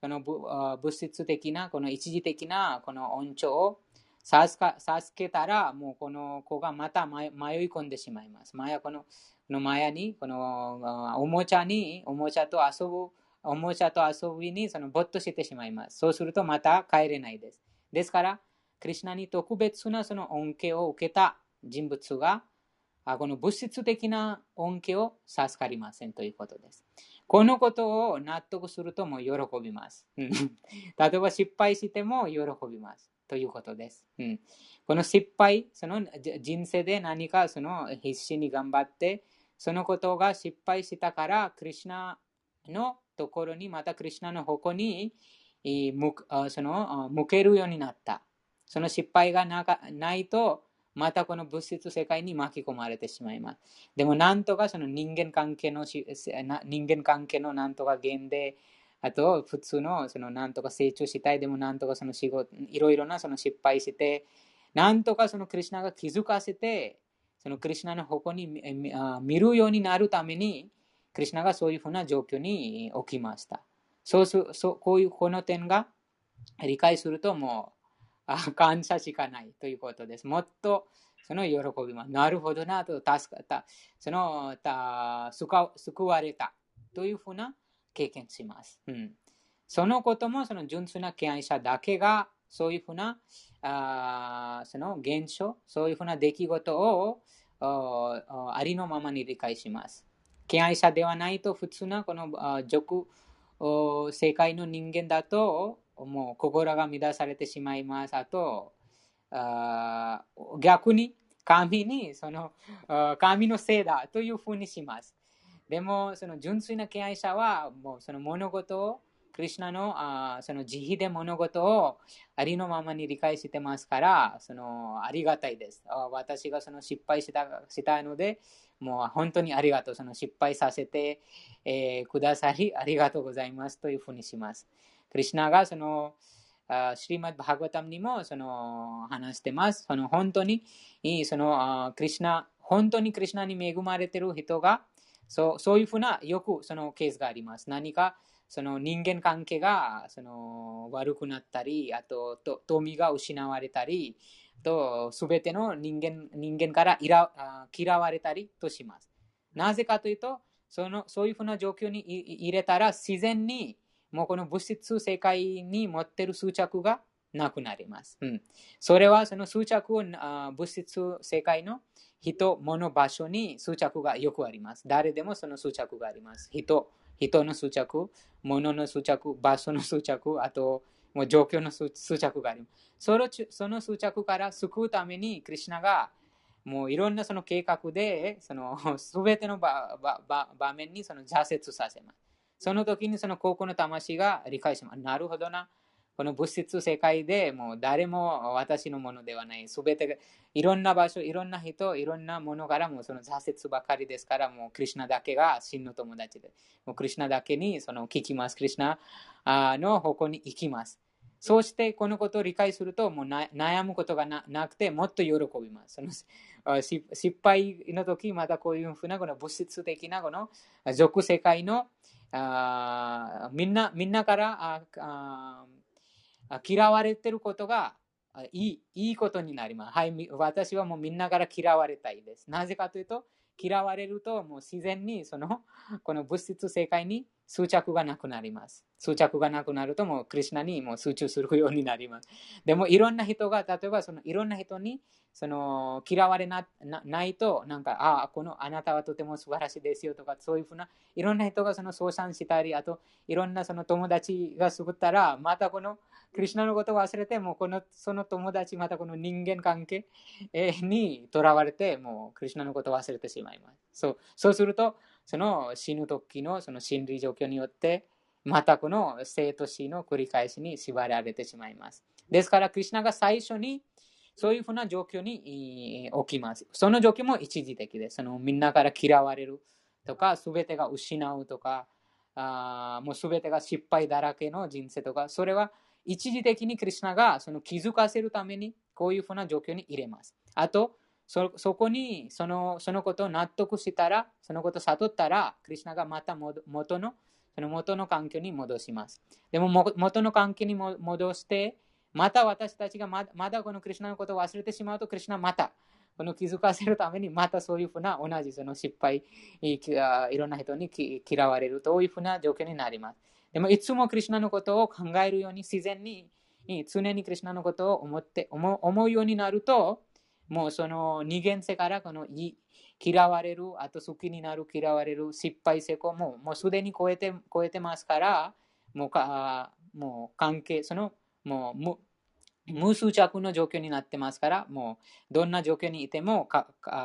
その物質的な、この一時的なこの恩寵を授か授けたら、もうこの子がまた迷い込んでしまいます。マヤこのこのマヤに、このおもちゃに、おもちゃと遊ぶ、おもちゃと遊びにその没頭してしまいます。そうするとまた帰れないです。ですから、クリュナに特別なその恩恵を受けた人物が、この物質的な恩恵を授かりませんということです。このことを納得するとも喜びます。例えば失敗しても喜びます。ということです。うんこの失敗、その人生で何かその必死に頑張って、そのことが失敗したから、クリュナのところに、またクリュナの方向にその向けるようになった。その失敗がなないと、またこの物質世界に巻き込まれてしまいます。でも、なんとかその人間関係のな人間関係のなんとか原で、あと普通のそのなんとか成長したい、でもなんとかその仕事、いろいろなその失敗して、なんとかそのクリュナが気づかせて、そのクリュナの方向に見るようになるために、クリュナがそういうふうな状況に起きました。そうすそうこういうこの点が理解するともうあ感謝しかないということです。もっとその喜びます。なるほどなと助かった。そのた救われたというふうな経験します。うん、そのこともその純粋な敬愛者だけがそういうふうなあその現象、そういうふうな出来事をありのままに理解します。敬愛者ではないと普通なこのあ俗世界の人間だともう心が乱されてしまいます。あと、あ逆に神にその神のせいだというふうにします。でも、その純粋な敬愛者はもうその物事をクリュナのあその慈悲で物事をありのままに理解してますから、そのありがたいです。私がその失敗したしたので、もう本当にありがとう。その失敗させて、えーくださりありがとうございますというふうにします。クリュナがそのシリマッバハガタムにもその話してます。その本当にそのクリュナ、本当にクリュナに恵まれている人がそうそういうふうなよくそのケースがあります。何かその人間関係がその悪くなったり、あとと富が失われたり、と全ての人間人間からいら嫌われたりとします。なぜかというと、そのそういうふうな状況に入れたら自然にもうこの物質世界に持っている執着がなくなります。うん、それはその執着を物質世界の人、物、場所に執着がよくあります。誰でもその執着があります。人、人の執着、物の執着、場所の執着、あともう状況の執執着があります。そのその執着から救うために、クリュナがもういろんなその計画で、その 全ての場場場面にその挫折させます。その時にその高校の魂が理解します。なるほどな。この物質世界でもう誰も私のものではない。すべてがいろんな場所、いろんな人、いろんなものからもその挫折ばかりですから、もうクリュナだけが真の友達で。もうクリュナだけにその聞きます。クリュナの方向に行きます。そうしてこのことを理解すると、もう悩むことがなくて、もっと喜びます。その失敗の時、またこういうふうなこの物質的なこの俗世界のあみんなみんなからああ嫌われてることがいいいいことになります。はい、私はもうみんなから嫌われたいです。なぜかというと、嫌われるともう自然にそのこの物質世界に執着がなくなります。執着がなくなるともうクリュナにもう集中するようになります。でもいろんな人が、例えばそのいろんな人にその嫌われななないと、なんか、ああ、このあなたはとても素晴らしいですよとか、そういうふうな、いろんな人がその相賛したり、あといろんなその友達が作ったら、またこのクリュナのことを忘れて、もうこのその友達、またこの人間関係えにとらわれて、もうクリュナのことを忘れてしまいます。そうそうすると、その死ぬ時のその心理状況によって、またこの生と死の繰り返しに縛られてしまいます。ですから、クリュナが最初にそういうふうな状況に起きます。その状況も一時的です。そのみんなから嫌われるとか、すべてが失うとか、あもうすべてが失敗だらけの人生とか、それは一時的にクリュナがその気づかせるためにこういうふうな状況に入れます。あと、そそこにそのそのことを納得したら、そのことを悟ったら、クリュナがまた元のその元の環境に戻します。でも元の環境に戻して、また私たちがまだこのクリュナのことを忘れてしまうと、クリュナまたこの気づかせるためにまたそういうふうな同じその失敗、いろんな人に嫌われるというふうな状況になります。でもいつもクリュナのことを考えるように自然に常にクリュナのことを思って思うようになると、もうその二元性からこの嫌われる、あと好きになる、嫌われる、失敗成功ももうすでに超えて超えてますから、もうかもう関係、そのもう無無執着の状況になってますから、もうどんな状況にいても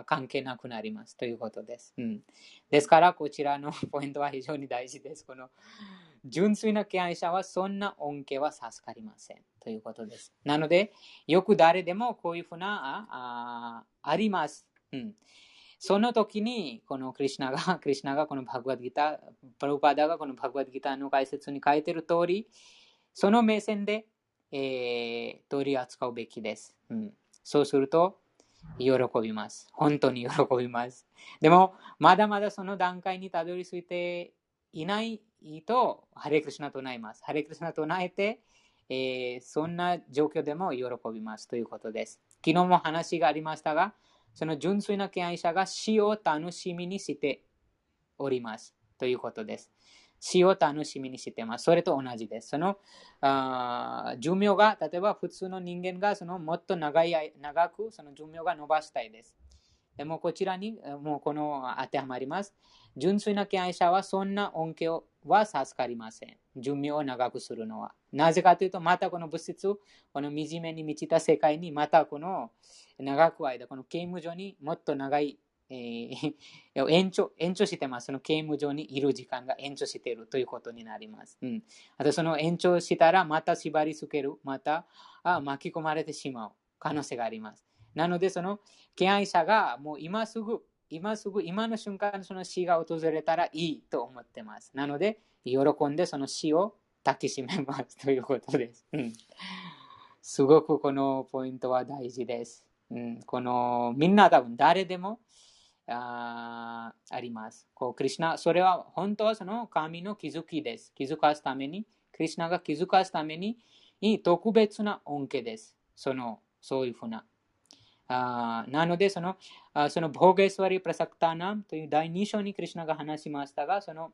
関係なくなりますということです。うん、ですから、こちらの ポイントは非常に大事です。この純粋な敬愛者はそんな恩恵は授かりませんということです。なので、よく誰でもこういうふうなあああります。うんその時に、このクリュナが、クリュナがこのバグワッドギター、プラブパダがこのバグワッドギターの解説に書いてる通り、その目線で、えー、取り扱うべきです。うん、そうすると、喜びます。本当に喜びます。でも、まだまだその段階にたどり着いていないと、ハレクリシナ唱えます。ハレクリシナ唱えて、えー、そんな状況でも喜びますということです。昨日も話がありましたが、その純粋な敬愛者が死を楽しみにしておりますということです。死を楽しみにしてます。それと同じです。そのあ寿命が、例えば普通の人間がそのもっと長い長くその寿命が伸ばしたいです。でもこちらにもうこの当てはまります。純粋な敬愛者はそんな恩恵をは授かりません。寿命を長くするのは。なぜかというと、またこの物質、この惨めに満ちた世界に、またこの長く間、この刑務所にもっと長い、えー、延長延長してます。その刑務所にいる時間が延長しているということになります。うん、あとその延長したら、また縛り付ける、またあ巻き込まれてしまう可能性があります。なので、その敬愛者がもう今すぐ、今すぐ、今の瞬間、その死が訪れたらいいと思ってます。なので、喜んでその死を抱きしめますということです。うん、すごくこのポイントは大事です。うん、このみんな多分誰でもああります。こうクリュナ、それは本当はその神の気づきです。気づかすために、クリュナが気づかすために特別な恩恵です。そのそういうふうな。あなので、その、あそのボーゲスワリ・プラサクタナムという第2章にクリュナが話しましたが、その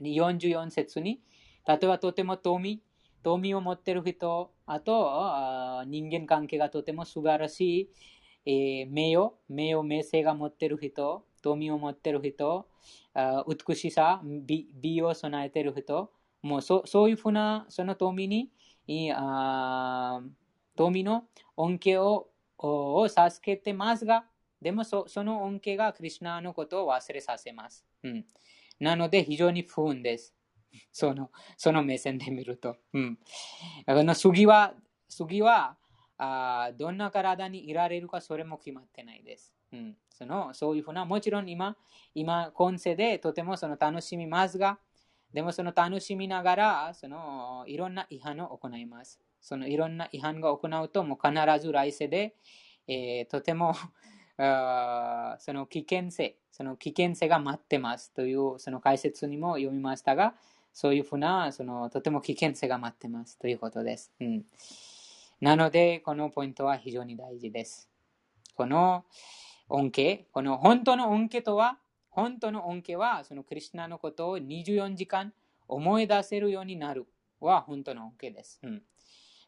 44節に、例えばとても富、富を持っている人、あとあ人間関係がとても素晴らしい、えー、名誉、名誉、名声が持っている人、富を持っている人、美しさ、美美を備えている人、もうそそういうふうなその富に、富の恩恵をを授けてますが、でもその恩恵がクリュナのことを忘れさせます。うん、なので非常に不運です。そのその目線で見ると。うん、の次は次はあどんな体にいられるかそれも決まってないです。うん、そのそういうふうな、もちろん今、今、今世でとてもその楽しみますが、でもその楽しみながら、そのいろんな違反を行います。そのいろんな違反が行うと、もう必ず来世で、えー、とても その危険性、その危険性が待ってますというその解説にも読みましたが、そういうふうな、そのとても危険性が待ってますということです。うん、なので、このポイントは非常に大事です。この恩恵、この本当の恩恵とは、本当の恩恵は、そのクリュナのことを24時間思い出せるようになるは本当の OK です。うん、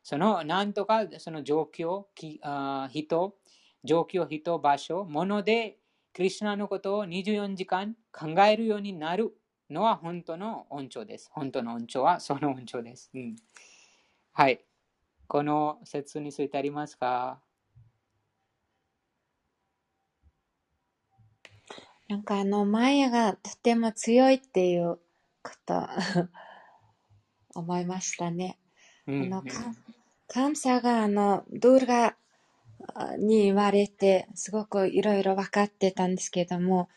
その、なんとかその状況、きあ人、状況、人、場所、もので、クリュナのことを24時間考えるようになるのは本当の音調です。本当の音調はその音調です。うん、はい。この説についてありますか？なんかあの、マヤがとても強いっていうこと思いましたね。うん、あの、感謝があの、ドゥルガに言われて、すごくいろいろ分かってたんですけども、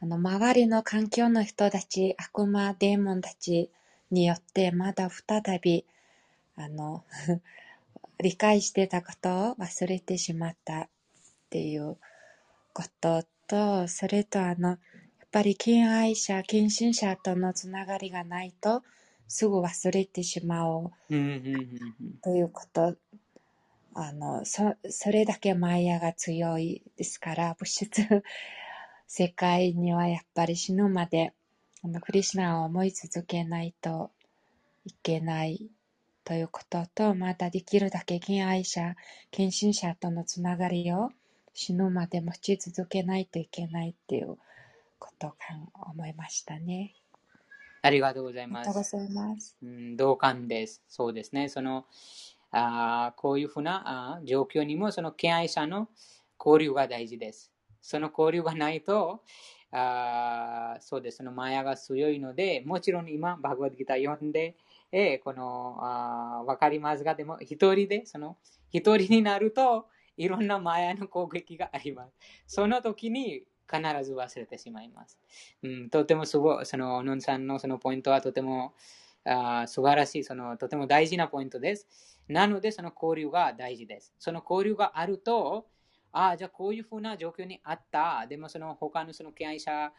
あの、周りの環境の人たち、悪魔、デーモンたちによって、まだ再び、あの、理解してたことを忘れてしまったっていうことと、それとあの、やっぱり敬愛者、献身者とのつながりがないと、すぐ忘れてしまう。ということ。あの、そ、それだけマヤが強いですから、物質世界にはやっぱり死ぬまで、あの、クリシナを思い続けないといけないということと、またできるだけ敬愛者、献身者とのつながりを死ぬまで持ち続けないといけないっていうことを思いましたね。ありがとうございます。ありがとうございます。うん、同感です。そうですね。その、あこういうふうなあ状況にもその敬愛者の交流が大事です。その交流がないと、あそうです。そのマヤが強いので、もちろん今、バグワッドギター読んで、えこのあ分かりますが、でも一人で、その一人になると、いろんなマヤの攻撃があります。その時に必ず忘れてしまいます。うん、とてもすごい、その、のんさんのそのポイントはとてもあ素晴らしい、その、とても大事なポイントです。なので、その交流が大事です。その交流があると、ああ、じゃあこういうふうな状況にあった。でも、その他のその敬愛者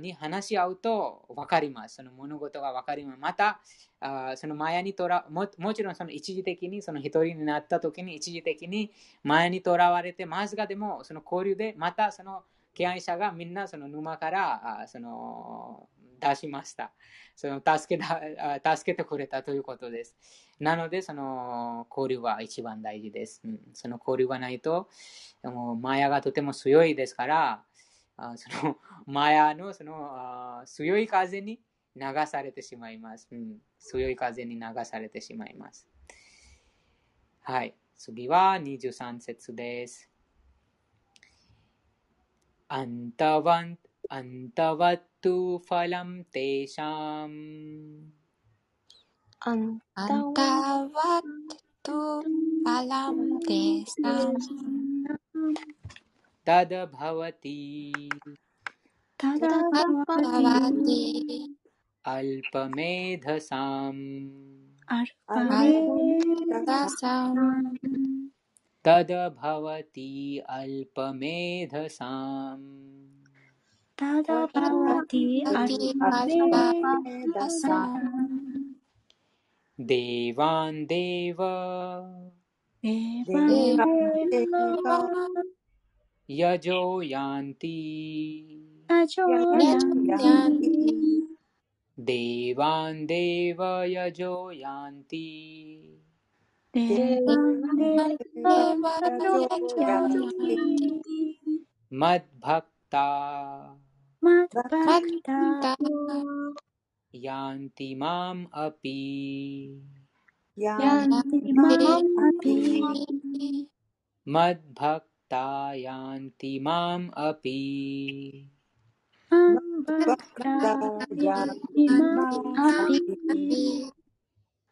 に話し合うと分かります。その物事が分かります。また、あそのマヤにとらも、もちろんその一時的に、その一人になった時に一時的にマヤにとらわれてますが、でも、その交流でまたその敬愛者がみんなその沼からあその出しました。その助けた助けてくれたということです。なので、その交流は一番大事です。うん、その交流がないと、もマヤがとても強いですから、あそのマヤのそのあ強い風に流されてしまいます、うん。強い風に流されてしまいます。はい。次は23節です。अन्तवन् अन्तवत्तु फलं तेषाम्। अन्तवत्तु फलं तेषाम्। अल्पमेधसाम्। अल्पमेधसाम्। तद्भवति अल्पमेधसाम्। तदभवति देवान् देव। यजो यान्ति। देवान् देव यजो यान्ति। मद्भक्ता मद्भक्ता यान्ति माम् अपि यान्ति माम् अपि मद्भक्ता यान्ति माम् अपि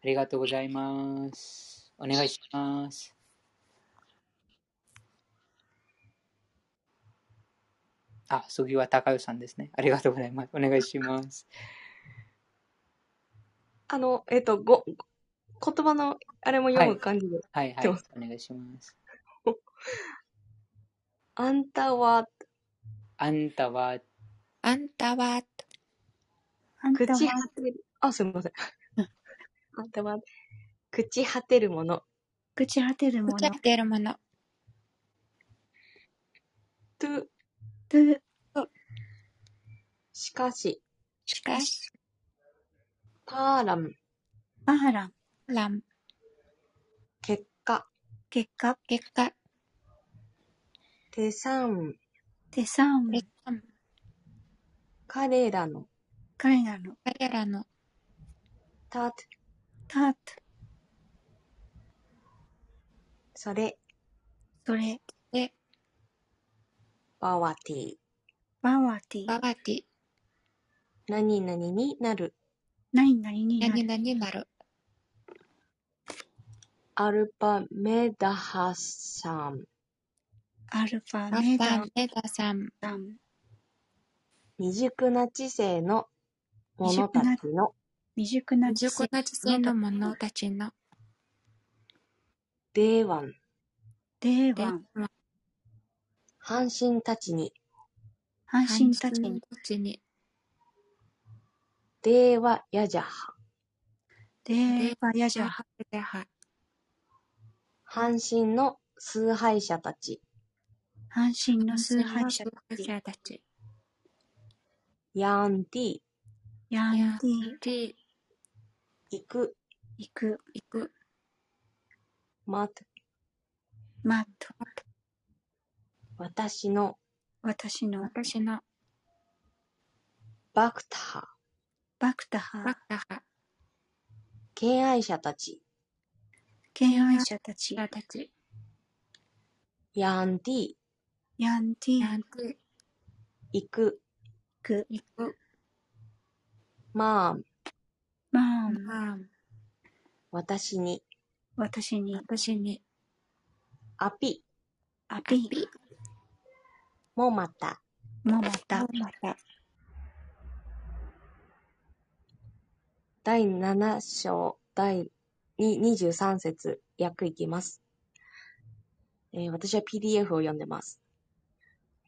ありがとうございます。 お願いします。あ、次は高代さんですね。ありがとうございます。お願いします。あの、えっ、と、ご、言葉のあれも読む感じで。はい、はい、はい、お願いします。あんたは、あんたは、あんたは、朽ち果てる、あ、すみません。あんたは、朽ち果てるもの。朽ち果てるもの。朽ち果てるもの。と、と、しかし、しかし、パーラム、パーラン、ラン、結果、結果、結果、テサン、テサン、レサン、彼らの、彼らの、彼らの、タト、タート、それ、それ、で、バワティ、バワティ、ババティ、何々になる、何々にな何る。々になる。アルパメダハサン、アルファ、アメダさん、さん、未熟な知性の者たちの。未熟な知性。未熟な知性の者たちのデーワン、でデーワン、半身たちに、半身たち半に、たちに、デーワヤジャハ、デーワヤジャハ、半身の崇拝者たち、半身の崇拝者たち、ヤンティ、ヤンティ、行く、行く、行く、マト、マット、私の。私の。私の。バクタハ、バクタハ。バ、カハ、敬愛者たち、敬愛者たち、者たち、ヤンティ、ヤンティ、ヤンティ、行く、行く、行く、マーム、マーン、マン、私に、私に、私に、アピ、アピ、ピ、もまた、もまた、また、第7章、第23節、訳いきます。えー私は PDF を読んでます。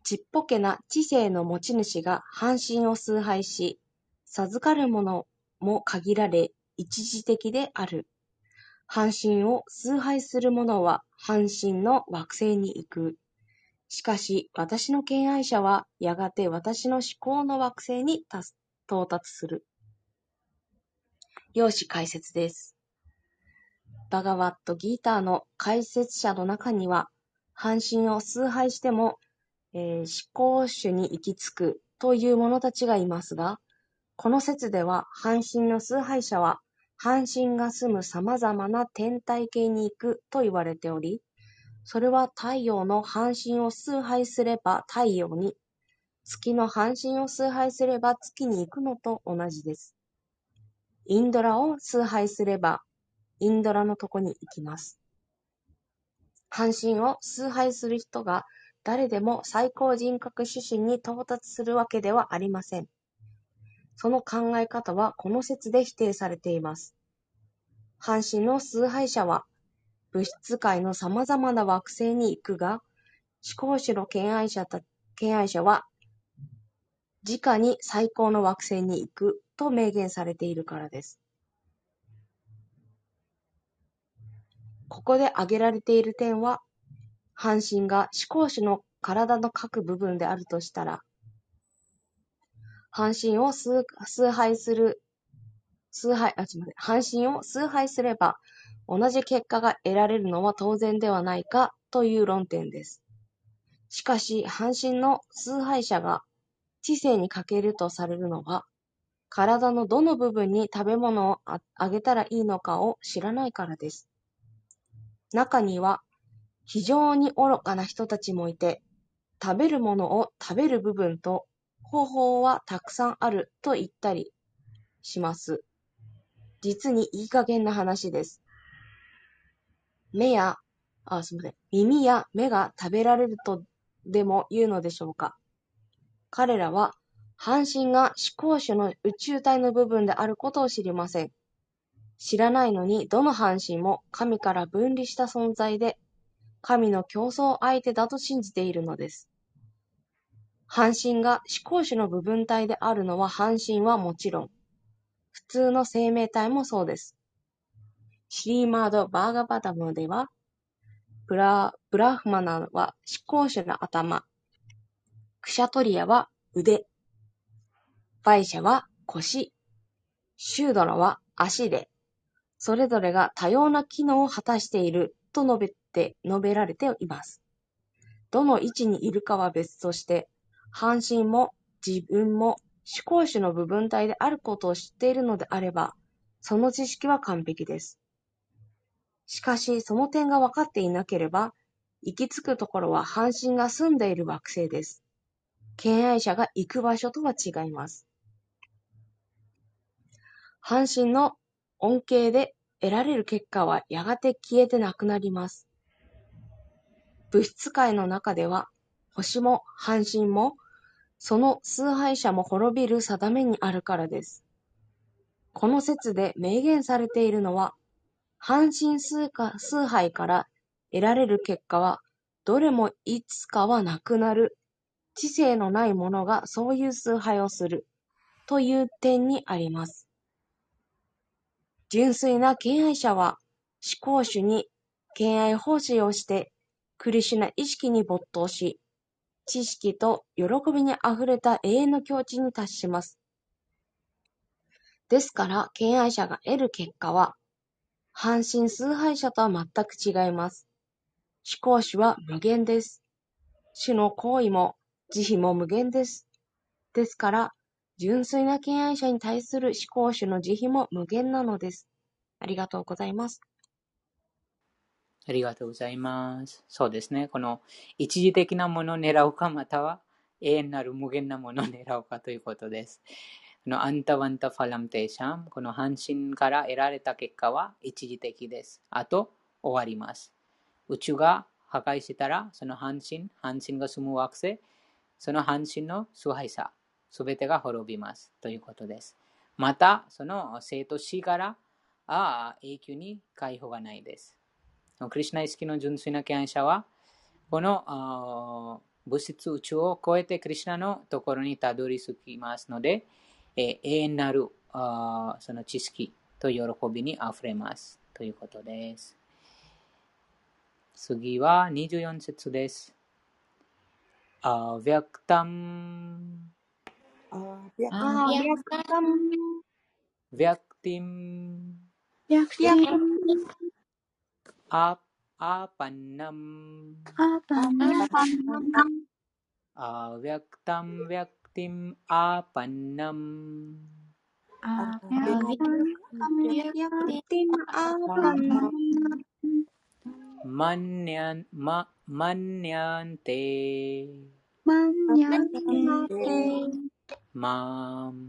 ちっぽけな知性の持ち主が半身を崇拝し、授かるものも限られ、一時的である。半身を崇拝する者は半身の惑星に行く。しかし、私の敬愛者はやがて私の思考の惑星に到達する。用紙解説です。バガワットギーターの解説者の中には、半身を崇拝しても、えー思考主に行き着くという者たちがいますが、この説では半身の崇拝者は、半身が住む様々な天体系に行くと言われており、それは太陽の半身を崇拝すれば太陽に、月の半身を崇拝すれば月に行くのと同じです。インドラを崇拝すれば、インドラのとこに行きます。半身を崇拝する人が誰でも最高人格主神に到達するわけではありません。その考え方はこの説で否定されています。半身の崇拝者は物質界の様々な惑星に行くが、思考主の敬愛者た敬愛者は直に最高の惑星に行くと明言されているからです。ここで挙げられている点は、半身が思考主の体の各部分であるとしたら、半身を崇拝する、崇拝、あ、すみません。半身を崇拝すれば、同じ結果が得られるのは当然ではないかという論点です。しかし、半身の崇拝者が知性に欠けるとされるのは、体のどの部分に食べ物をあげたらいいのかを知らないからです。中には、非常に愚かな人たちもいて、食べるものを食べる部分と方法はたくさんあると言ったりします。実にいい加減な話です。目や、あ、すみません。耳や目が食べられるとでも言うのでしょうか。彼らは半身が思考主の宇宙体の部分であることを知りません。知らないのにどの半身も神から分離した存在で、神の競争相手だと信じているのです。半身が思考主の部分体であるのは半身はもちろん、普通の生命体もそうです。シリーマード・バーガバダムでは、ブラブラフマナは思考主の頭、クシャトリアは腕、バイシャは腰、シュードラは足で、それぞれが多様な機能を果たしていると述べて、述べられています。どの位置にいるかは別として、半身も自分も思考主の部分体であることを知っているのであれば、その知識は完璧です。しかし、その点が分かっていなければ、行き着くところは半身が住んでいる惑星です。敬愛者が行く場所とは違います。半身の恩恵で得られる結果はやがて消えてなくなります。物質界の中では、星も半身も、その崇拝者も滅びる定めにあるからです。この説で明言されているのは、半身崇拝から得られる結果は、どれもいつかはなくなる、知性のない者がそういう崇拝をする、という点にあります。純粋な敬愛者は、思考主に敬愛奉仕をして、クリシナ意識に没頭し、知識と喜びにあふれた永遠の境地に達します。ですから、敬愛者が得る結果は、半身崇拝者とは全く違います。思考主は無限です。主の行為も慈悲も無限です。ですから、純粋な敬愛者に対する思考主の慈悲も無限なのです。ありがとうございます。ありがとうございます。そうですね。この一時的なものを狙うか、または永遠なる無限なものを狙うかということです。このアンタワンタファラムテーシャン、この半身から得られた結果は一時的です。あと終わります。宇宙が破壊したら、その半身、半身が住む惑星、その半身の崇拝者、すべてが滅びます。ということです。また、その生と死からあ永久に解放がないです。クリュナ意識の純粋な敬愛者は、この物質宇宙を超えてクリュナのところにたどり着きますので、永遠なるその知識と喜びにあふれます。ということです。次は24節です。アヴ आपन्नम्। अव्यक्तं व्यक्तिम् आपन्नम्। मन्यन्ते। माम्।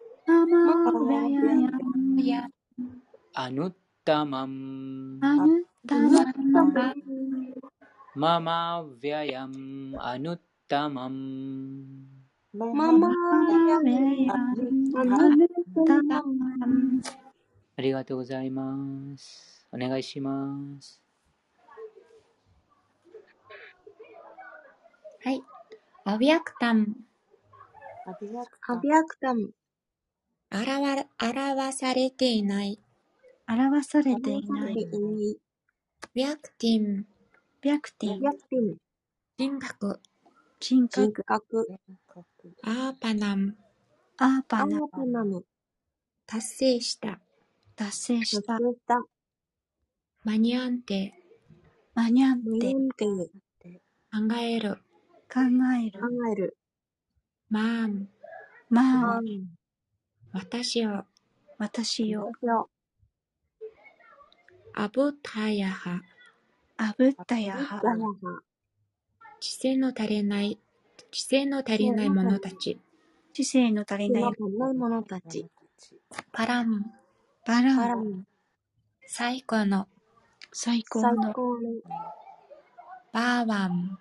アアパンナムアパナ玉、アヴャクタマンアブッタマンママヴィアヤムアヌッタマンマンママヴィアヤムアヌッタマンありがとうございます。お願いします。はい。アビアクタム。アビアクアビアクタム、表表されていない。表され表ていないされていない、ビャクティム。ビャクティン白天、人格。人人格格、アーパナム。アアーパナーパナム、達成した。達成し達た成した、マニュアンテ。マニャン無テ考える。考える考える、マーム。マン私を。私をアブタヤハ。アブッタヤハ知性の足りない。知性の足りない者たち。知性の足りない者たち、パラム。バランパラム、最高の。最高最のバーワン。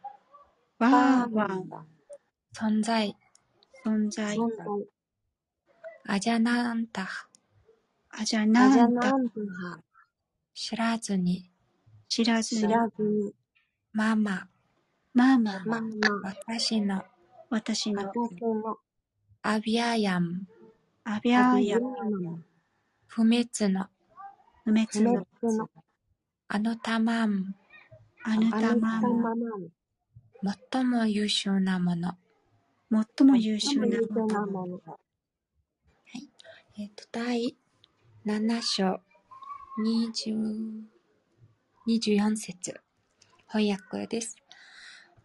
ワーワン存在。存在アジャナンタ。アジャアナンタジャナンタハ。知らずに、知らず知に、らずに。ママ、ママ、ママ。私の私の私の。アビアヤム、アビアーヤ、ム。不滅の不滅の、の。あのたまん、あなあなたたままま、ま。最も優秀なもの。最も優秀なもの。えっと、第7章、20 24節翻訳です。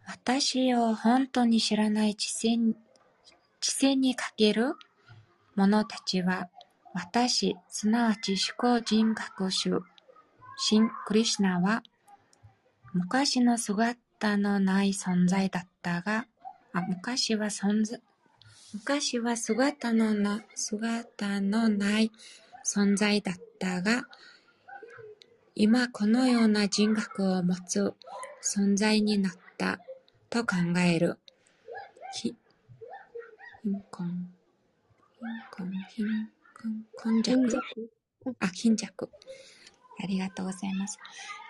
私を本当に知らない知性に知性にかける者たちは、私、すなわち思考人格主、神クリシュナは、昔の姿のない存在だったが、あ昔は存在、昔は姿のな、姿のない存在だったが、今このような人格を持つ存在になったと考える。ひ貧困、貧困、貧困、貧弱あ、貧弱。ありがとうございます。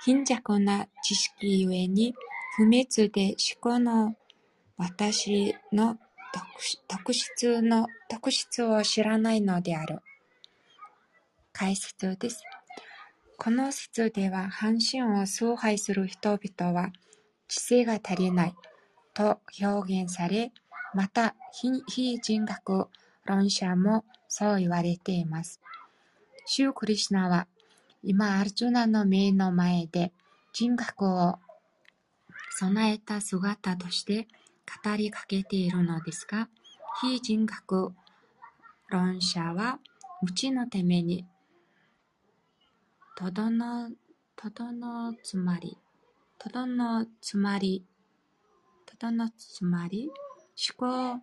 貧弱な知識ゆえに、不滅で思考の私の特質の、特質を知らないのである。解説です。この説では、半身を崇拝する人々は、知性が足りないと表現され、また、非人格論者もそう言われています。シュークリシナは、今、アルジュナの目の前で人格を備えた姿として語りかけているのですが、非人格論者は無知のために、とどの、とどのつまり、とどのつまり、とどのつまり、思考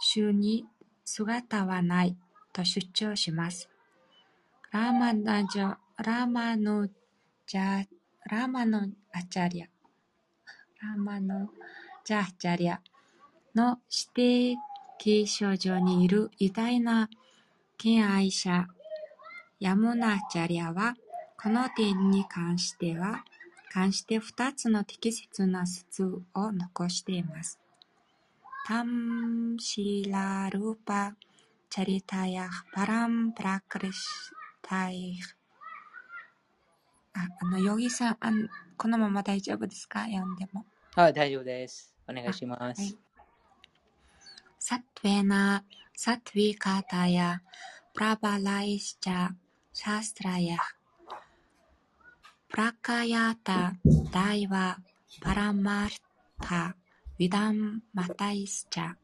集に姿はないと主張します。ラーマナジャ、ラーマのジャ、ラーマのアチャリア、ラーマのジャアチャリアの指定継承上にいる偉大な敬愛者、ヤムナチャリアは、この点に関しては、関して二つの適切な説を残しています。タムシラルーパチャリタヤパランプラクリシタイあ、あの、ヨギさん、あのこのまま大丈夫ですか？読んでも。あ、大丈夫です。お願いします。はい。サトゥエナ、サトゥィカタヤ、プラバライシチャ、シャストラヤ、プラカヤタ、ダイワ、パラマルタ、ウィダンマタイスチャ、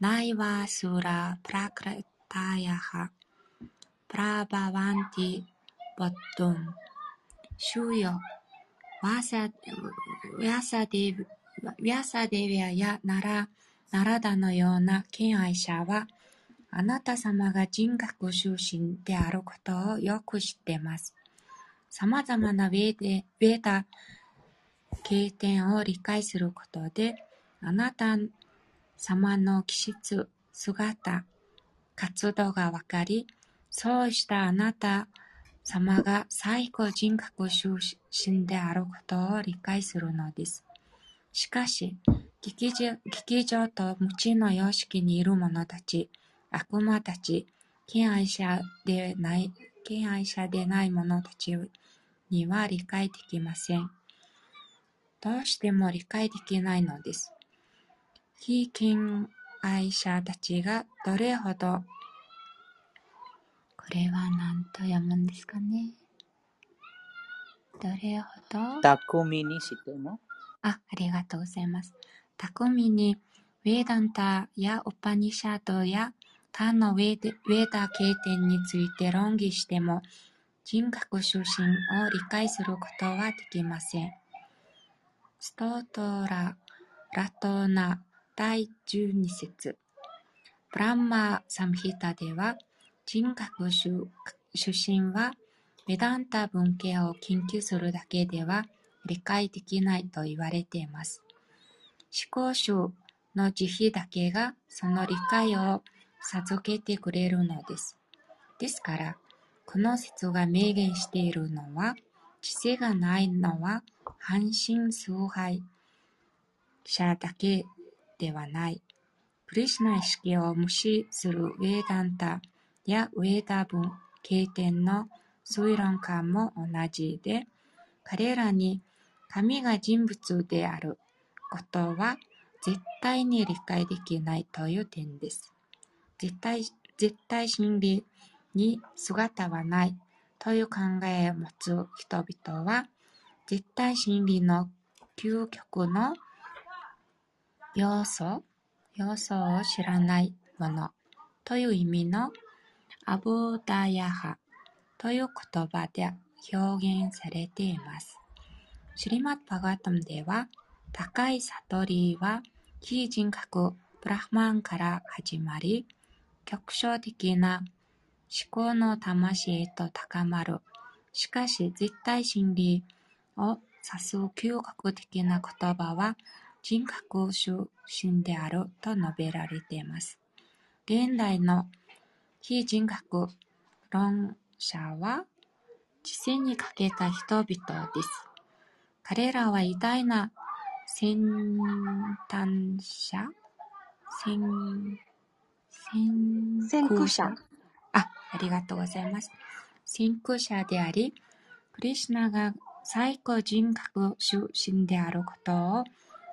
ナイワスーラ、プラクラタヤハ、プラバワンティ、ボッドン、シュヨ、ワサ、ウヤサディ、ウヤサデビアやナラ、ナラダのような敬愛者は、あなた様が人格出身であることをよく知っています。様々なウェーウェーダ経典を理解することで、あなた様の気質、姿、活動がわかり、そうしたあなた様が最高人格出身であることを理解するのです。しかし、劇場劇場と無知の様式にいる者たち、悪魔たち、敬愛者でない、敬愛者でない者たちには理解できません。どうしても理解できないのです。非敬愛者たちがどれほど、これは何と読むんですかね。どれほど巧みにしても？あ、ありがとうございます。巧みにウェーダンタやオパニシャドや他のウェーウェー経典について論議しても人格出身を理解することはできません。ストートラ・ラトーナ第12節ブランマ・サムヒタでは人格出身はメダンタ文系を研究するだけでは理解できないと言われています。思考集の慈悲だけがその理解を授けてくれるのです。ですから、この説が明言しているのは、知性がないのは半身崇拝者だけではない。クリシナ意識を無視するウェーダンタやウェーダ文経典の推論家も同じで、彼らに神が人物であることは絶対に理解できないという点です。絶対絶対真理に姿はないという考えを持つ人々は、絶対真理の究極の要素要素を知らないものという意味のアブダヤハという言葉で表現されています。シリマッパガタムでは、高い悟りは非人格ブラフマンから始まり、局所的な思考の魂へと高まる。しかし、絶対真理を指す究極的な言葉は、人格出身であると述べられています。現代の非人格論者は、知性に欠けた人々です。彼らは偉大な先端者？先、先先駆者あ、ありがとうございます。先駆者であり、クリシュナが最高人格出身であることを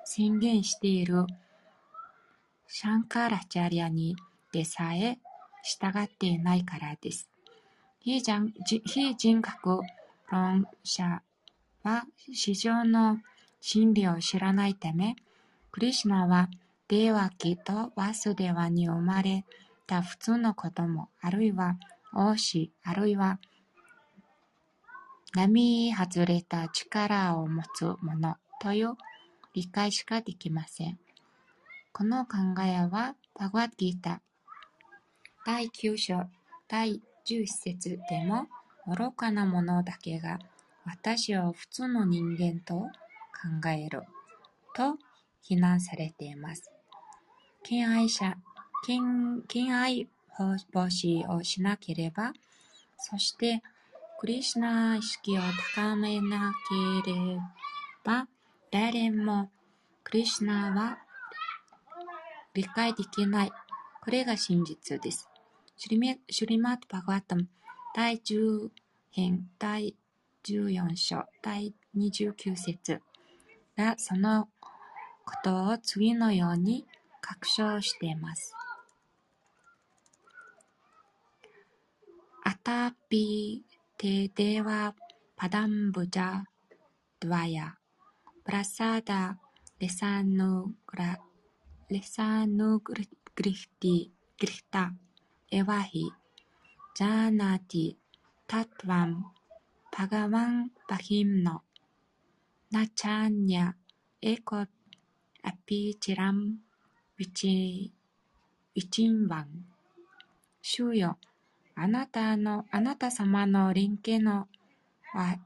宣言しているシャンカラチャリアにでさえ従っていないからです。非人非人格論者は市場の真理を知らないため、クリシュナはデーワキとワスデワに生まれた普通の子供、あるいは王子、あるいは並外れた力を持つ者という理解しかできません。この考えは、バグワッギータ第9章第11節でも、愚かな者だけが私を普通の人間と考えると非難されています。敬愛者、敬愛防止をしなければ、そしてクリシュナ意識を高めなければ、誰もクリシュナは理解できない。これが真実です。シュリマット・バガワタム第10編第14章第29節がそのことを次のように確証しています。アタピテデワパダンブジャドワヤプラサダレサヌグラレサヌグリフティグリフタエワヒジャーナティタトワンパガワンパヒムノナチャンニャエコアピチラムウィチウィチンワン主よあなたの、あなた様の臨家のわ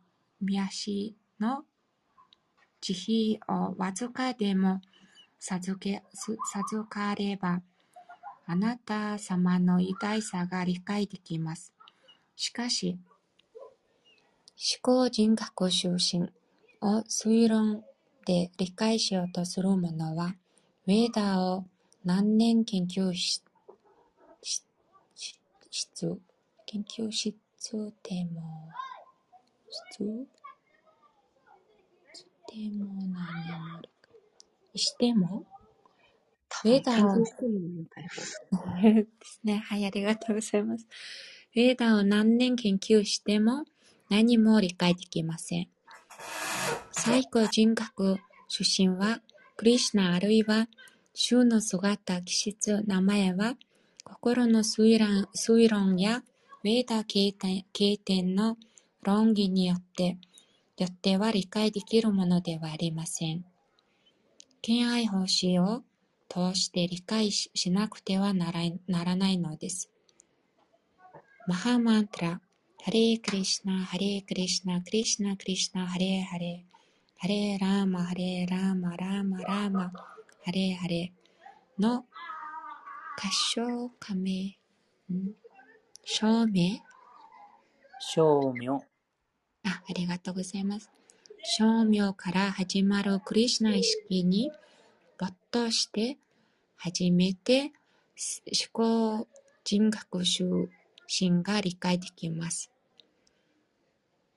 み足の慈悲をわずかでも授け、授かれば、あなた様の偉大さが理解できます。しかし、思考人格出身を推論で理解しようとする者は、ウェーダを何年研究し、しし室、研究室でも、室でも何年しても、ウェーダを研究してるみたい ですね。はい、ありがとうございます。ウェーダを何年研究しても何も理解できません。最高人格出身はクリシナあるいは主の姿、気質、名前は心の推論推論やウェーダ経典経典の論議によってよっては理解できるものではありません。敬愛奉仕を通して理解しなくてはならならないのです。マハマントラ、ハレークリシナ、ハレークリシナ、クリシナクリシナ、ハレーハレー、ハレーラーマ、ハレーラーマ、ラーマ、ラーマ、ハレーハレーの合唱加盟、ん証明正明。あ、ありがとうございます。正明から始まるクリシュナ意識に没頭して初めて思考人格修心が理解できます。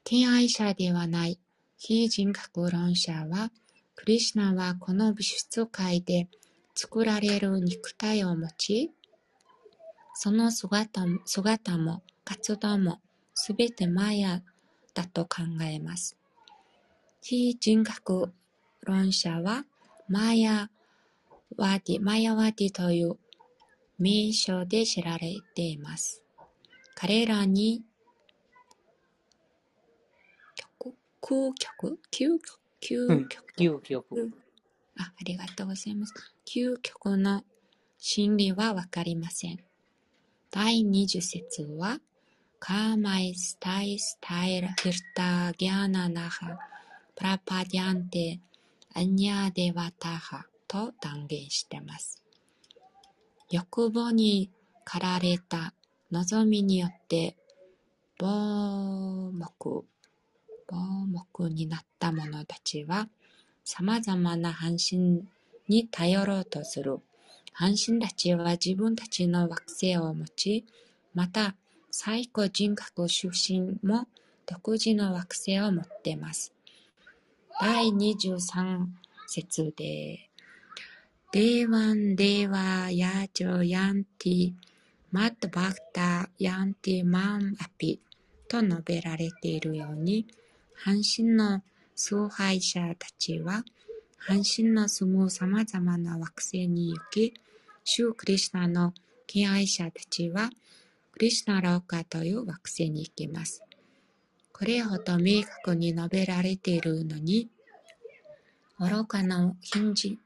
敬愛者ではない非人格論者は、クリシナはこの物質界で作られる肉体を持ち、その姿も姿も活動もすべてマヤだと考えます。非人格論者はマヤワディ、マヤワディという名称で知られています。彼らに曲、空曲究極うん究極究極。あ、ありがとうございます。究極の真理はわかりません。第20節は、カーマイスタイスタイルヒルタギャーナナハプラパディアンテアニャデワタハと断言しています。欲望に駆られた望みによって盲目、盲目になった者たちは、様々な半身に頼ろうとする。半身たちは自分たちの惑星を持ち、また最高人格出身も独自の惑星を持っています。第23節で、デーワンデーワヤジョヤンティマットバクタヤンティマンアピと述べられているように、半身の崇拝者たちは、半身の住む様々な惑星に行き、シュークリシュナの敬愛者たちは、クリシュナローカという惑星に行きます。これほど明確に述べられているのに、愚かな非人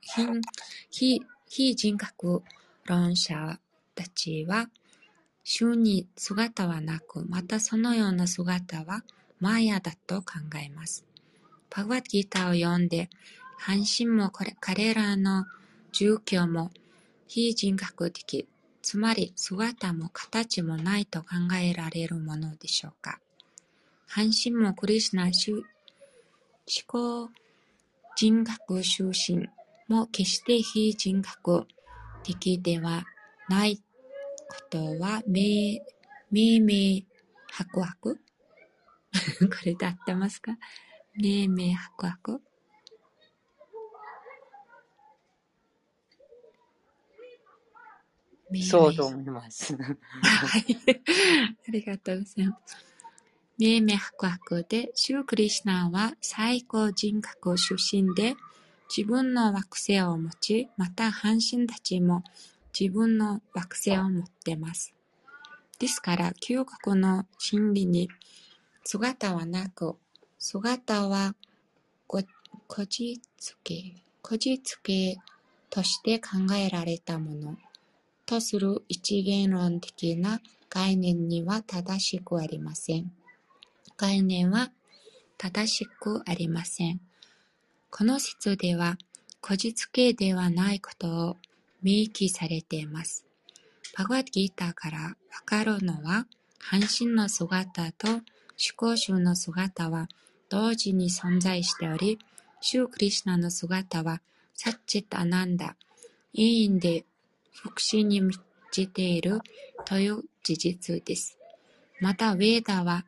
非非人格論者たちは、主に姿はなく、またそのような姿はマーヤだと考えます。バグワッドギーターを読んで、半身もこれ彼らの住居も非人格的、つまり姿も形もないと考えられるものでしょうか。半身もクリシュナ思考人格出身も決して非人格的ではないことは明明明白白 これで合ってますか？明明白白明明そうと思います。はい。ありがとうございます。明明白白で、シュークリシュナは最高人格出身で、自分の惑星を持ち、また半身たちも自分の惑星を持っています。ですから、究極の真理に姿はなく、姿はこじつけ、こじつけとして考えられたものとする一元論的な概念には正しくありません。概念は正しくありません。この説では、こじつけではないことを明記されています。バグワッギーターからわかるのは、半身の姿と思考集の姿は同時に存在しており、シュークリシナの姿はサッチッタアナンダ、委員で福祉に満ちているという事実です。また、ウェーダは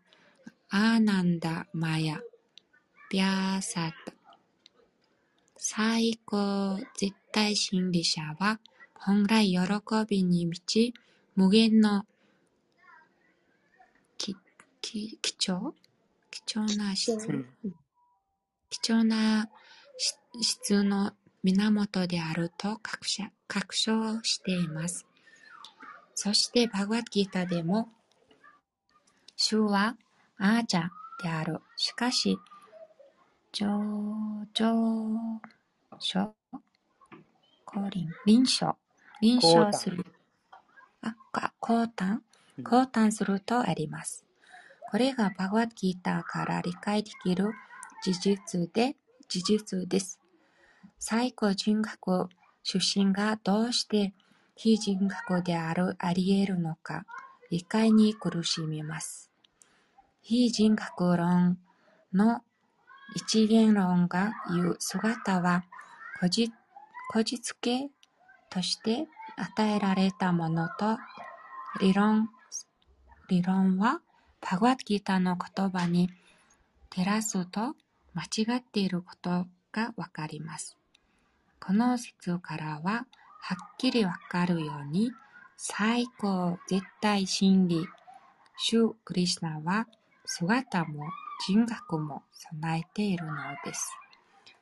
アーナンダ・マヤ、ビャーサタ、最高絶対真理者は本来喜びに満ち、無限のきき貴重？貴重な質うん貴重なし質の源であると確証確証しています。そして、バグワッドギータでも、主はアーチャである。しかし、上、上、書、降臨、臨書、臨書する。あ、か、降誕？うん降誕するとあります。これがバグワッドギーターから理解できる事実で、事実です。最高人格出身がどうして非人格である、あり得るのか、理解に苦しみます。非人格論の一元論が言う姿は、こじこじつけとして与えられたものと、理論理論はバグワッドギーターの言葉に照らすと間違っていることがわかります。この説からは、はっきりわかるように、最高絶対真理、シュクリシナは姿も人格も備えているのです。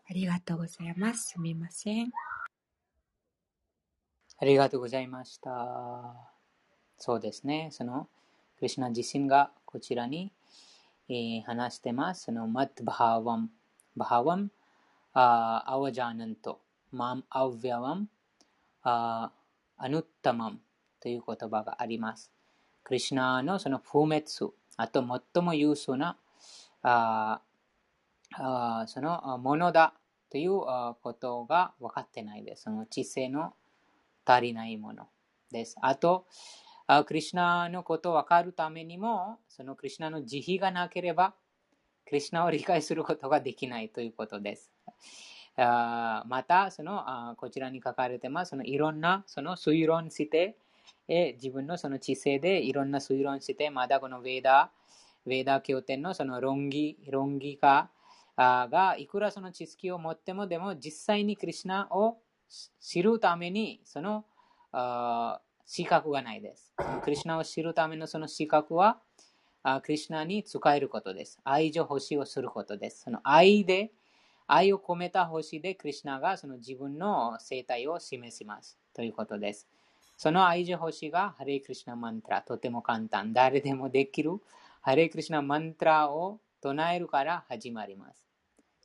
ありがとうございます。すみません。ありがとうございました。そうですね。その、クリシナ自身がこちらに、えー話してます。その、マッバハワム、バハワム、アワジャーナント、マンアウヴィアワム、アヌッタマムという言葉があります。クリシナのその不滅、あと最も優秀なああそのものだということが分かってないです。その知性の足りないものです。あと、あクリシナのことを分かるためにも、そのクリシナの慈悲がなければ、クリシナを理解することができないということです。あまた、そのあこちらに書かれてます、そのいろんなその推論して、え自分のその知性でいろんな推論して、まだこのヴェーダ、ヴェーダ経典のその論議論議家あがいくらその知識を持っても、でも実際にクリシナを知るために、そのあ資格がないです。クリシュナを知るためのその資格は、あクリシュナに使えることです。愛情欲しをすることです。その愛で、愛を込めた星で、クリシュナがその自分の生態を示します。ということです。その愛情星がハレイクリシュナマントラ、とても簡単。誰でもできるハレイクリシュナマントラを唱えるから始まります。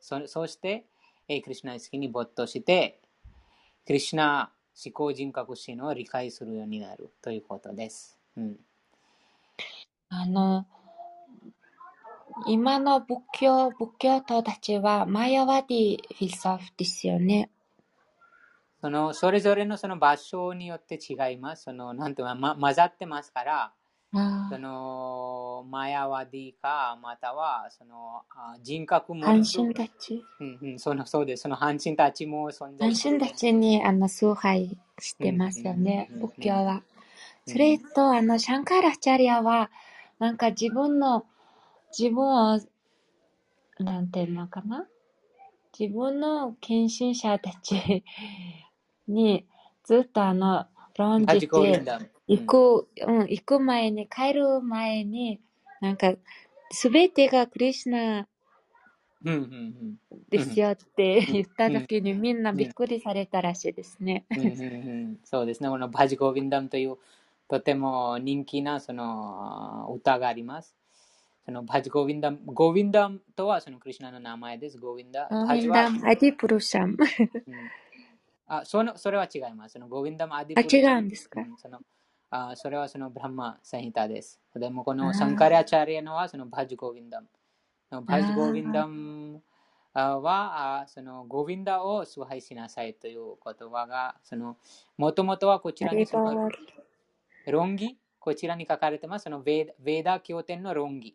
そそして、クリシュナ意識に没頭して、クリシュナ思考人格心を理解するようになるということです。うん、あの、今の仏教、仏教徒たちはマヤワディフィロソフですよね。そのそれぞれのその場所によって違います。そのなんていうか、ま、混ざってますから、そのマヤワディか、またはそのあ人格も、半身たち。うんうん、そのそうです。その半身たちも存在半身たちにあの崇拝してますよね、仏教は。それと、あの、シャンカラチャリアは、なんか自分の、自分を、なんていうのかな？自分の献身者たちにずっとあの、論じて。行く、うん、行く前に、帰る前に、なんか、すべてがクリシュナうんうんですよって言った時にみんなびっくりされたらしいですね。うんうんうんうんそうですね。このバジゴビンダムというとても人気なその歌があります。そのバジゴビンダム、ゴビンダムとはそのクリシュナの名前です。ゴビンダ。ゴバジはビンダム、アディプルシャム。うんあそのそれは違います。そのゴビンダムアディあ、プル違うんですか？うんそのあそれはそのブランマサヒタです。でもこのサンカリアチャリアのはそのバジゴビンダム。バジゴビンダムあはあそのゴビンダを崇拝しなさいという言葉がそのもともとはこちあらにそのれが悪い。論議？こちらに書かれてますそのベーダベーダ経典の論議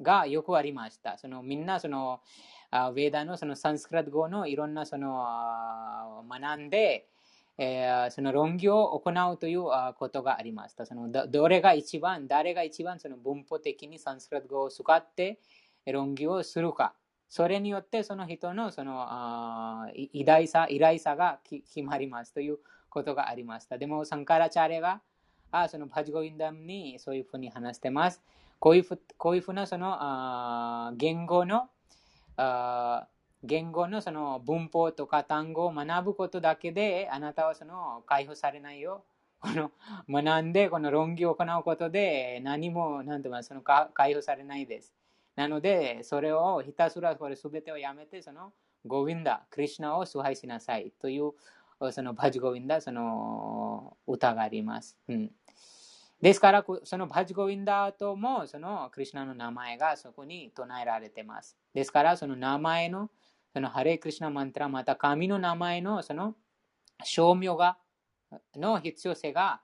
がよくありました。そのみんなそのあベーダのそのサンスクラット語のいろんなそのあ学んで、えーその論議を行うというあことがありました。そのどどれが一番、誰が一番その文法的にサンスクラット語を使って論議をするか。それによってその人のそのあ偉大さ、偉大さが決まりますということがありました。でも、サンカラチャレがあそのバジゴインダムにそういうふうに話してます。こういうふこういうふうなそのあ言語のあ言語のその文法とか単語を学ぶことだけであなたはその解放されないよ。この学んでこの論議を行うことで何も何て言うのその解放されないです。なのでそれをひたすらこれ全てをやめてそのゴヴィンダ、クリシュナを崇拝しなさいというそのバジゴヴィンダ、その歌があります。うんですから、そのバジゴヴィンダーとも、そのクリシュナの名前がそこに唱えられています。ですから、その名前の、そのハレクリシナマントラ、また神の名前のその証明が、の必要性が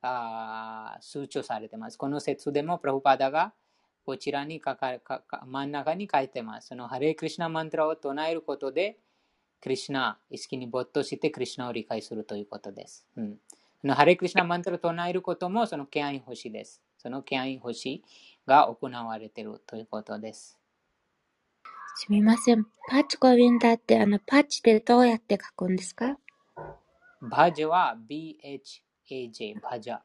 あ数値されています。この説でも、プラフパダがこちらにかかかか真ん中に書いてます。そのハレクリシナマントラを唱えることで、クリシナ、意識に没頭してクリシナを理解するということです。うん、そのハレクリシナマントラを唱えることもその敬愛星です。その敬愛星が行われているということです。すみません。パッチコビンダって、あの、パッチってどうやって書くんですか？バジャは BHAJ、バジャ。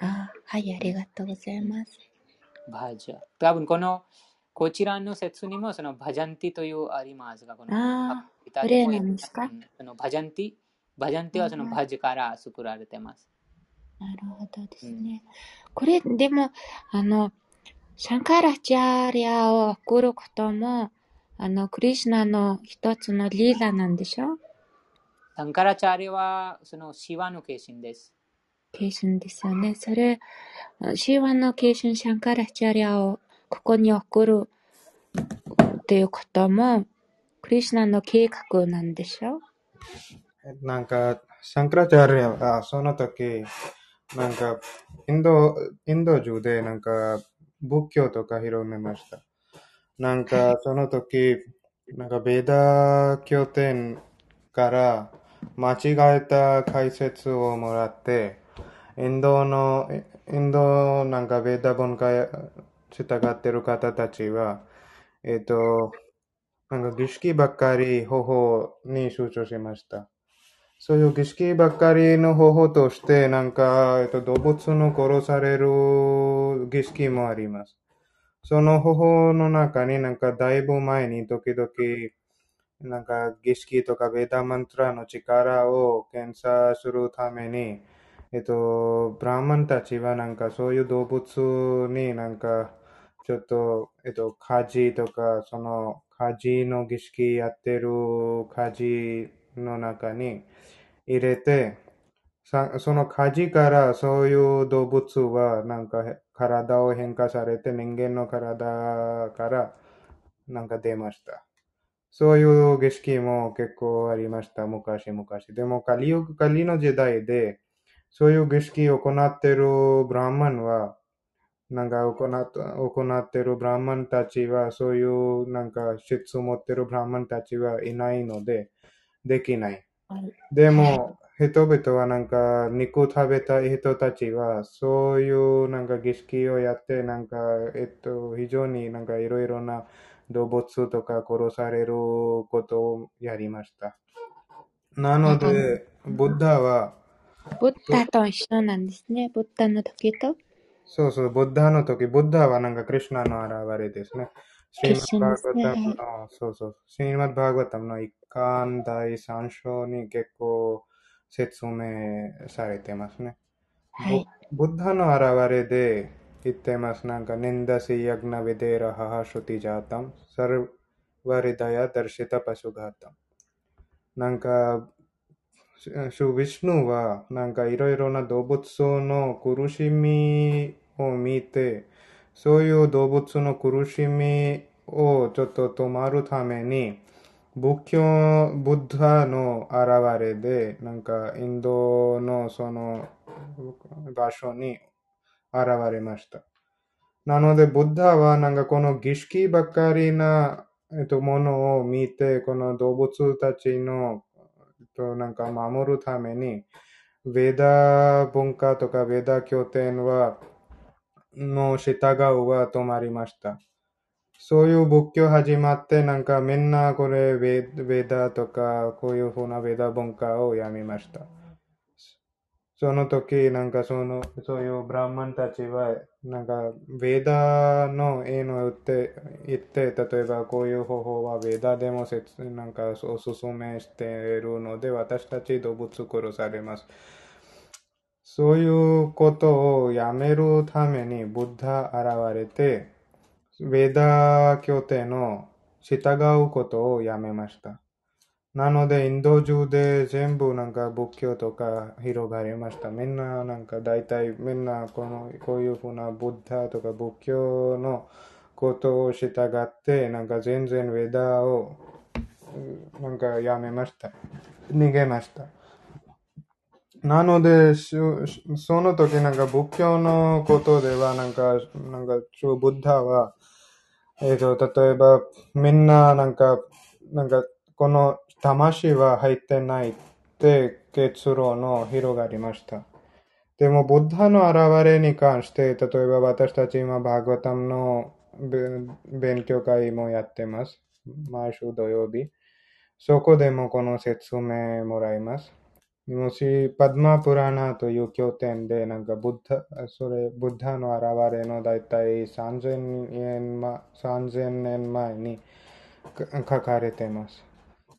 あはい、ありがとうございます。バジャ。多分この、こちらの説にもそのバジャンティというありますが、このあイタこれリア語なんですか？うんそのバジャンティ、バジャンティはそのバジから作られてます。なるほどですね。これ、でも、あの、シャンカラチャーリアを送ることも、あの、クリシュナの一つのリーダーなんでしょ？サンカラチャーリはそのシワの化身です。ケーションですよね。それ、シーワのケーションシャンカラチャーリアをここに送るっていうことも、クリシュナの計画なんでしょ？なんか、シャンクラチャーリアは、その時、なんか、インド、インド中で、なんか、仏教とか広めました。なんか、その時、なんか、ベーダ経典から間違えた解説をもらって、インドの、インドなんかベーダ文化に従ってる方たちは、えっと、なんか儀式ばっかり方法に集中しました。そういう儀式ばっかりの方法として、なんか、えっと、動物の殺される儀式もあります。その方法の中になんかだいぶ前に時々、なんか儀式とかベーダマントラの力を検査するために、えっと、ブラーマンたちはなんかそういう動物になんか、ちょっと、えっと、火事とか、その火事の儀式やってる火事の中に入れて、その火事からそういう動物はなんか体を変化されて人間の体からなんか出ました。そういう儀式も結構ありました、昔々。でもカリユグカリの時代で、そういう儀式を行っているブラーマンは、なんか行っ行っているブラーマンたちは、そういうなんか質を持っているブラーマンたちはいないので、できない。でも、人々はなんか肉食べたい人たちは、そういうなんか儀式をやって、なんか、えっと、非常になんかいろいろな動物とか殺されることをやりました。なので、ブッダは、ブッダと一緒なんですね。ブッダの時と？そうそう、ブッダの時、ブッダはなんかクリシュナの現れですね。シーマッバーガタムの、そうそう、シーマッバーガタムの一巻第三章に結構説明されてますね。はい。ブッダの現れで言ってます。なんか、ニンダシヤグナヴィデーラハハシュティジャータム、サルワリダヤダルシタパシュガータム。なんか、シュシュビシュヌは、なんかいろいろな動物の苦しみを見て、そういう動物の苦しみをちょっと止まるために、仏教、ブッダの現れで、なんかインドのその場所に現れました。なので、ブッダはなんかこの儀式ばっかりな、えっと、ものを見て、この動物たちの、えっと、なんか守るために、ベーダ文化とかベーダ経典は、の従うは止まりました。そういう仏教始まって、なんかみんなこれベーダとか、こういうふうなベーダ文化をやめました。その時、なんかその、そういうブラーマンたちは、なんか、ベーダの絵の言って、言って、例えばこういう方法はベーダでも説、なんかおすすめしているので、私たち動物殺されます。そういうことをやめるために、ブッダ現れて、ベーダ経典の従うことをやめました。なので、インド中で全部なんか仏教とか広がりました。みんななんか大体みんなこのこういうふうなブッダとか仏教のことを従って、なんか全然ウェダーをなんかやめました。逃げました。なので、その時なんか仏教のことでは、なんか、なんか、ブッダは、えっ、と、例えば、みんななんか、なんか、この魂は入ってないって結論の広がりました。でも、ブッダの現れに関して、例えば私たち今、バーガタムの勉強会もやってます。毎週土曜日。そこでもこの説明もらいます。もし、パドマプラナという経典で、なんか、ブッダ、それ、ブッダの現れの大体3000年前 ,3000 年前に書かれています。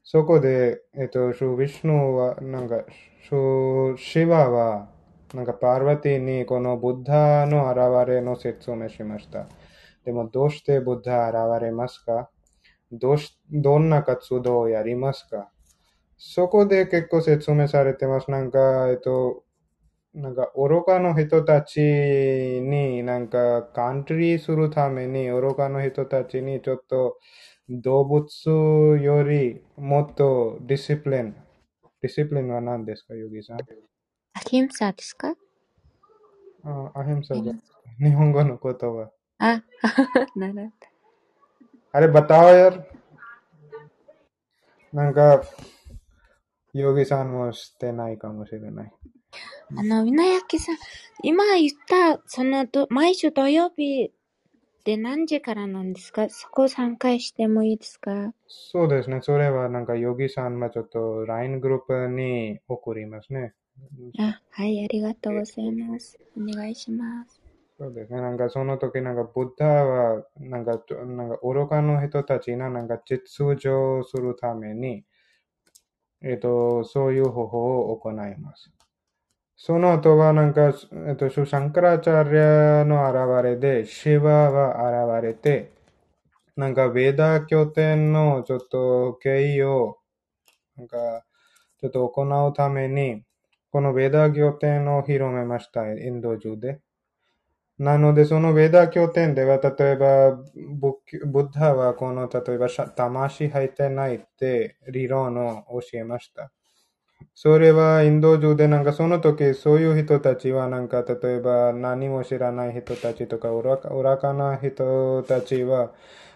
そこで、えっと、シュ・ヴィシュヌは、なんか、シュ・シバは、なんか、パーバティにこのブッダの現れの説明しました。でも、どうしてブッダ現れますか？どうし、どんな活動をやりますか？そこで結構説明されてます。なんか、えっと、なんか、愚かの人たちに、なんか、カントリーするために、愚かの人たちにちょっと、動物よりもっとディシプリン。ディシプリンは何ですか、ヨギさんアヒムサですかあアヒムサじゃ。日本語の言葉。あ、なるほど。あれ、バタワヤなんか、ヨギさんもしてないかもしれない。あの、みなやきさん、今言った、そのど、毎週土曜日で何時からなんですか？そこ参加してもいいですか？そうですね。それはなんか、ヨギさんもちょっと LINE グループに送りますね。あ、はい、ありがとうございます。お願いします。そうですね。なんかその時なんか、ブッダは、なんか、なんか愚かの人たちがなんか、実情するために、えっと、そういう方法を行います。その後はなんか、えっと、シュシャンカラチャリアの現れで、シバは現れて、なんか、ベーダ経典のちょっと経緯を、なんか、ちょっと行うために、このベーダ経典を広めました、インド中で。なので、そのベーダー経典では、例えば、ブッダはこの、例えば、魂入ってないって理論を教えました。それはインド中でなんかその時そういう人たちはなんか例えば何も知らない人たちとか愚かな人たちは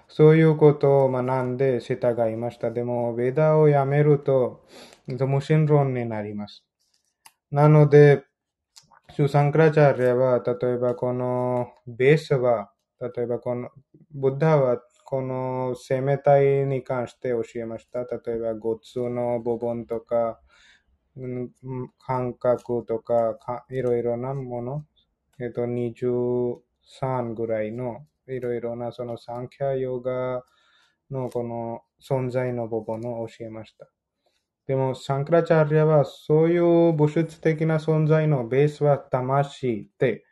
そういうことを学んで従いました。でも、ベダをやめると無神論になります。なので、シュサンクラチャーリアは、例えばこのベースは、例えばこの、ブッダはこの生命体に関して教えました。例えば、ゴツの部分とか、感覚とか、いろいろなもの、えっと、23ぐらいのいろいろなそのサンキャヨガのこの存在の部分を教えました。でも、サンクラチャーリアは、そういう物質的な存在のベースは魂って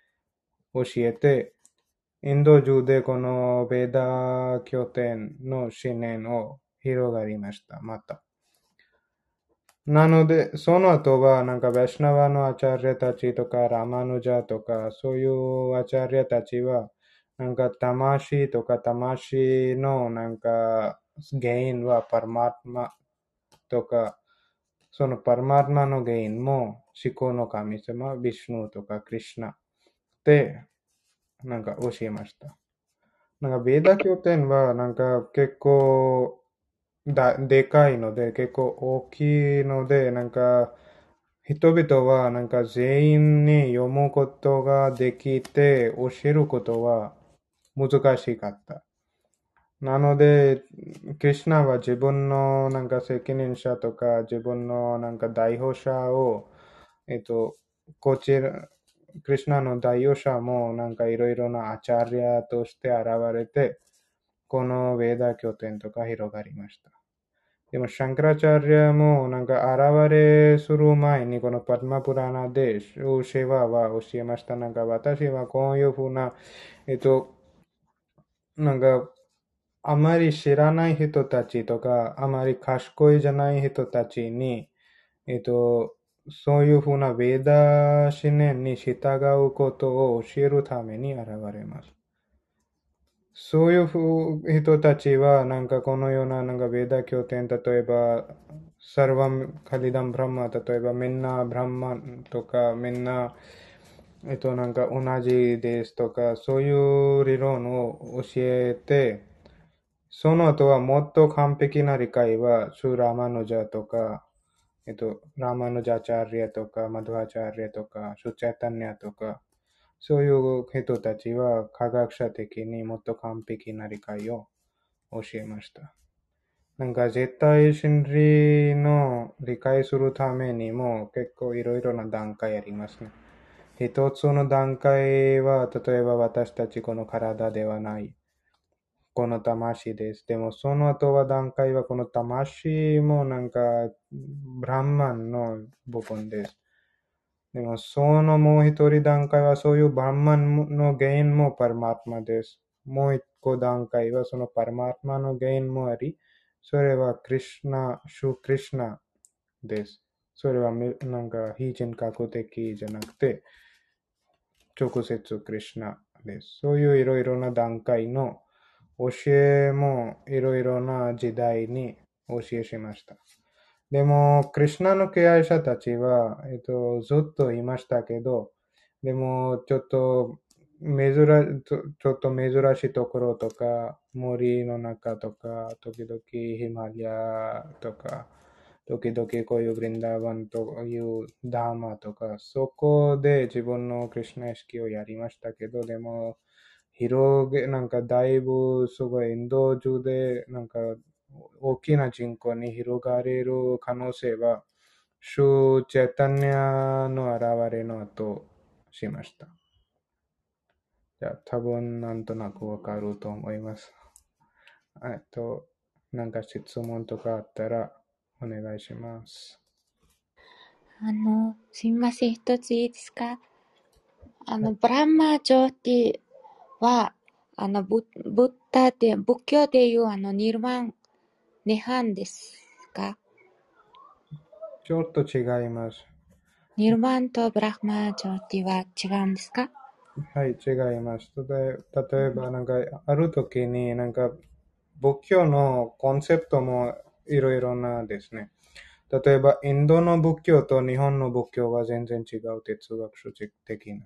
教えて、インド中でこのベーダー拠点の信念を広がりました。また。なので、その後は、なんか、ベシナワのアチャリアたちとか、ラマヌジャとか、そういうアチャリアたちは、なんか、魂とか、魂の、なんか、原因はパルマーマとか、そのパルマーマの原因も、思考の神様、ビシュヌとか、クリシナで、なんか教えました。なんか、ベーダ経典は、なんか結構、だ、でかいので、結構大きいので、なんか、人々はなんか全員に読むことができて、教えることは難しかった。なので、クリュナは自分のなんか責任者とか自分のなんか代表者を、えっと、こちら、クリュナの代表者もなんかいろいろなアチャリアとして現れて、このウェーダ拠点とか広がりました。でも、シャンクラチャリアもなんか現れする前にこのパトマプラナでシェワは教えました。なんか私はこういうふうな、えっと、なんかあまり知らない人たちとか、あまり賢いじゃない人たちに、えっと、そういうふうなベーダー思念に従うことを教えるために現れます。そういう人たちは、なんかこのような、なんかベーダー経典、例えば、サルバムカリダンブラマ、例えばみんなブラマンとか、みんな、えっと、なんか同じですとか、そういう理論を教えて、その後はもっと完璧な理解は、シュラマヌジャとか、えっと、ラマヌジャチャーリアとか、マドハチャーリアとか、シュチャタニアとか、そういう人たちは科学者的にもっと完璧な理解を教えました。なんか絶対真理の理解するためにも結構いろいろな段階ありますね。一つの段階は、例えば私たちこの体ではない。この魂です。でもその後は段階はこの魂もなんかブランマンの部分です。でもそのもう一人段階はそういうブランマンの原因もパルマーマです。もう一個段階はそのパルマーマの原因もあり、それはクリシュナ、シュクリシュナです。それはなんか非人格的じゃなくて、直接クリシュナです。そういういろいろな段階の教えもいろいろな時代に教えしました。でも、クリシュナの敬愛者たちは、えっと、ずっといましたけど、でも、ちょっと、珍ちょっと珍しいところとか、森の中とか、時々ヒマラヤとか、時々こういうグリンダーバンというダーマとか、そこで自分のクリシュナ意識をやりましたけど、でも、広げ、なんかだいぶすごいインド中で、なんか大きな人口に広がれる可能性は、シューチェタニアの現れの後しました。じゃあ、多分なんとなくわかると思います。えっと、なんか質問とかあったらお願いします。あの、すみません、一ついいですか？あの、ブランマージョーティは、あの、ブブッダで、仏教でいうあの、ニルマン、ネハンですか？ちょっと違います。ニルマンとブラフマージョーティは違うんですか？はい、違います。例え例えば、なんか、ある時に、なんか、仏教のコンセプトもいろいろなですね。例えば、インドの仏教と日本の仏教は全然違う哲学書的な。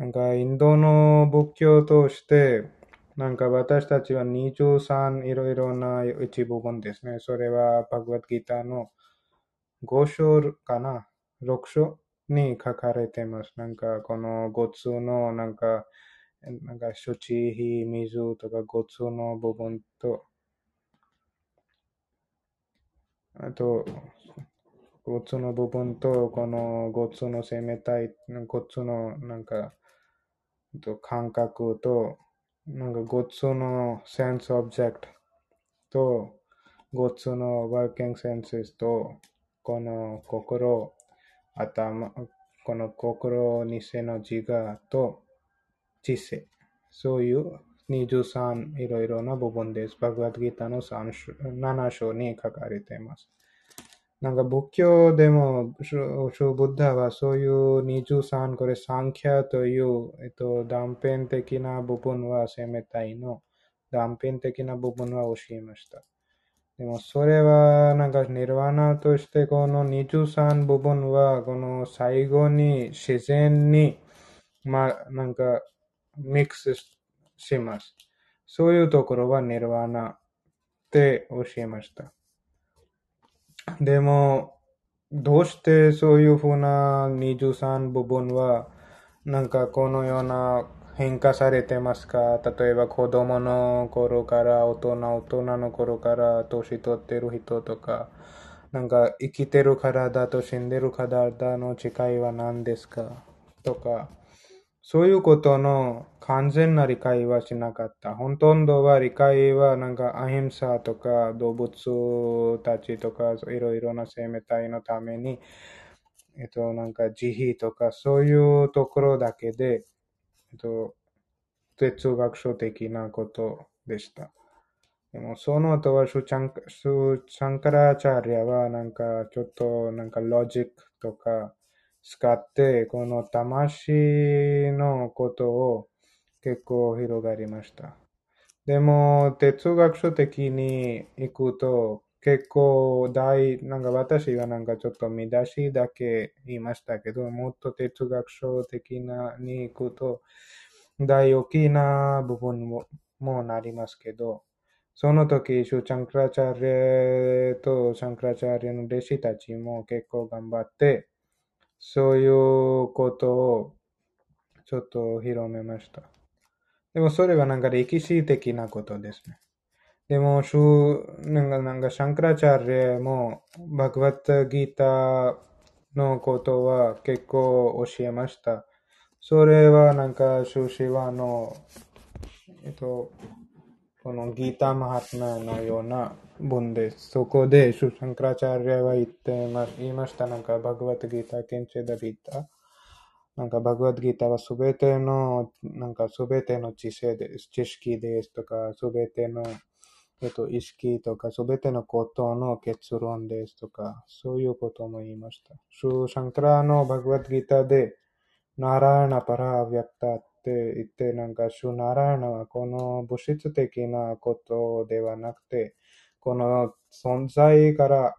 なんか、インドの仏教として、なんか私たちは23いろいろな一部分ですね。それは、バグワッドギターの5章かな ?6 章に書かれてます。なんか、この5つの、なんか、なんか、処置費、水とか5つの部分と、あと、5つの部分と、この5つの生命体、5つの、なんか、と感覚と、なんか5つの sense object と、5つの working senses と、この心、頭、この心にせの自我と知性。そういう23いろいろな部分です。バグワッドギターの3章7章に書かれています。なんか仏教でも、シュシュブッダはそういう23、これサンキャという、えっと、断片的な部分は生命体の断片的な部分は教えました。でもそれはなんかニルワナとしてこの23部分はこの最後に自然にまあなんかミックスします。そういうところはニルワナって教えました。でもどうしてそういうふうな23部分はなんかこのような変化されてますか？例えば子供の頃から大人、大人の頃から年取ってる人とか、なんか生きてる体と死んでる体の違いは何ですか？とか、そういうことの完全な理解はしなかった。ほとんどは理解はなんかアヒムサとか動物たちとかいろいろな生命体のために、えっと、なんか慈悲とかそういうところだけで、えっと、哲学書的なことでした。でも、その後はシュチャンシュチャンカラチャーリアは、なんか、ちょっと、なんか、ロジックとか使って、この魂のことを結構広がりました。でも、哲学書的に行くと、結構大、なんか私はなんかちょっと見出しだけ言いましたけど、もっと哲学書的なに行くと、大大きな部分ももなりますけど、その時、シュチャンクラチャーレとシャンクラチャーレの弟子たちも結構頑張って、そういうことをちょっと広めました。でもそれはなんか歴史的なことですね。でも、シュなんか、なんか、シャンクラチャーレも、バグワッタギターのことは結構教えました。それはなんか、シュシワの、えっと、このギータマハトマのような文です。そこで、シュシャンクラチャーレは言ってま言いました。なんか、バグワッタギータ、ケンチェダビータ。なんか、バグワッドギータはすべての、なんか、すべての知性です。知識ですとか、すべての、えっと、意識とか、すべてのことの結論ですとか、そういうことも言いました。シュシャンクラのバグワッドギータで、ナラーナパラービャクタって言って、なんか、シュナラーナはこの物質的なことではなくて、この存在から、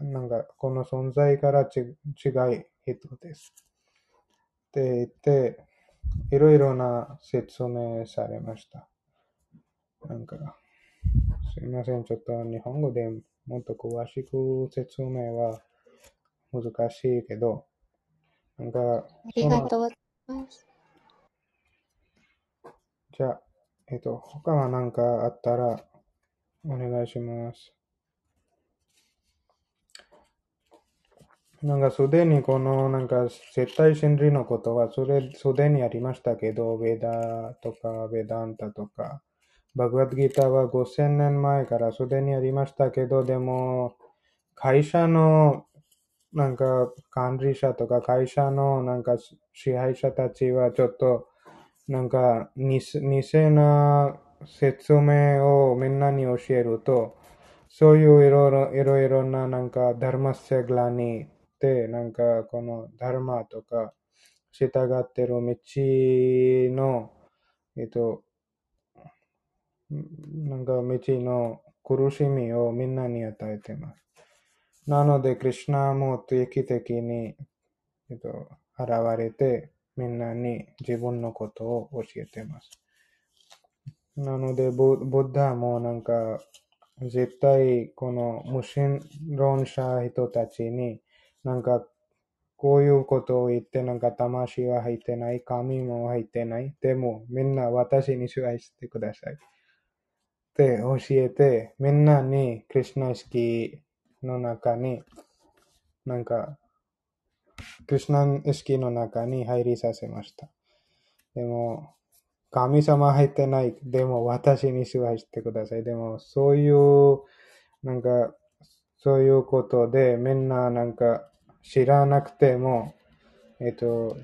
なんか、この存在からち違い人です。って言って、いろいろな説明されました。なんか、すいません、ちょっと日本語でもっと詳しく説明は難しいけど、なんか、ありがとうございます。じゃあ、えっと、他は何かあったらお願いします。なんかすでにこのなんか絶対真理のことはそれすでにありましたけど、ベダとかベダンタとか、バグワッドギターは5000年前からすでにありましたけど、でも会社のなんか管理者とか会社のなんか支配者たちはちょっとなんか偽偽な説明をみんなに教えると、そういういろいろいろいろななんかダルマセグラにって、なんかこのダルマとか従ってる道の、えっと、なんか道の苦しみをみんなに与えてます。なので、クリュナも定期的に、えっと、現れて、みんなに自分のことを教えてます。なので、ブッダもなんか、絶対この無神論者人たちに、なんか、こういうことを言って、なんか魂は入ってない、神も入ってない。でも、みんな私に支配してください。って教えて、みんなにクリュナ意識の中に、なんか、クリュナ意識の中に入りさせました。でも、神様入ってない。でも、私に支配してください。でも、そういう、なんか、そういうことで、みんななんか知らなくても、えっと、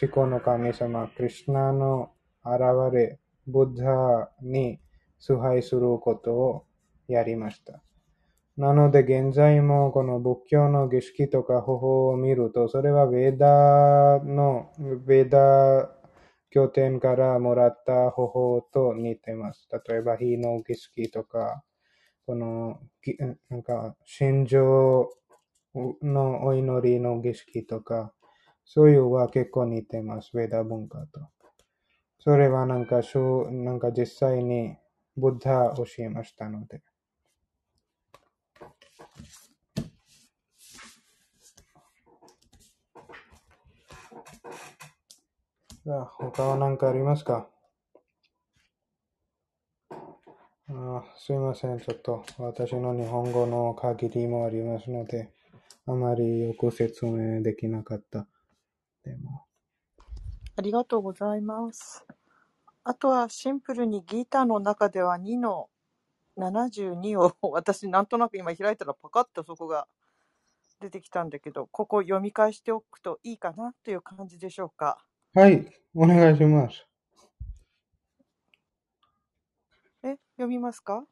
思考の神様、クリュナの現れ、ブッダに崇拝することをやりました。なので、現在もこの仏教の儀式とか方法を見ると、それはベーダの、ベーダ経典からもらった方法と似てます。例えば、火の儀式とか、この、なんか、心情のお祈りの儀式とか、そういうは結構似てます。ベーダ文化と。それはなんか、なんか実際にブッダ教えましたので。じゃあ、他は何かありますか？あすいません。ちょっと私の日本語の限りもありますので、あまりよく説明できなかった。でも、ありがとうございます。あとはシンプルにギターの中では2の72を私なんとなく今開いたらパカッとそこが出てきたんだけど、ここ読み返しておくといいかなという感じでしょうか？はい、お願いします。え、読みますか？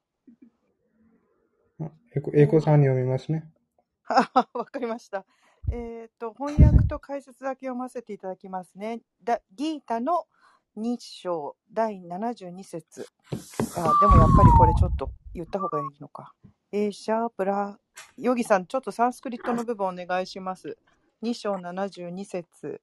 エコエコさん読みますね。わかりました。えっ、と、翻訳と解説だけ読ませていただきますね。だギータの2章第72節あ。でもやっぱりこれちょっと言った方がいいのか。エーシャプラ、ヨギさん、ちょっとサンスクリットの部分お願いします。2章72節。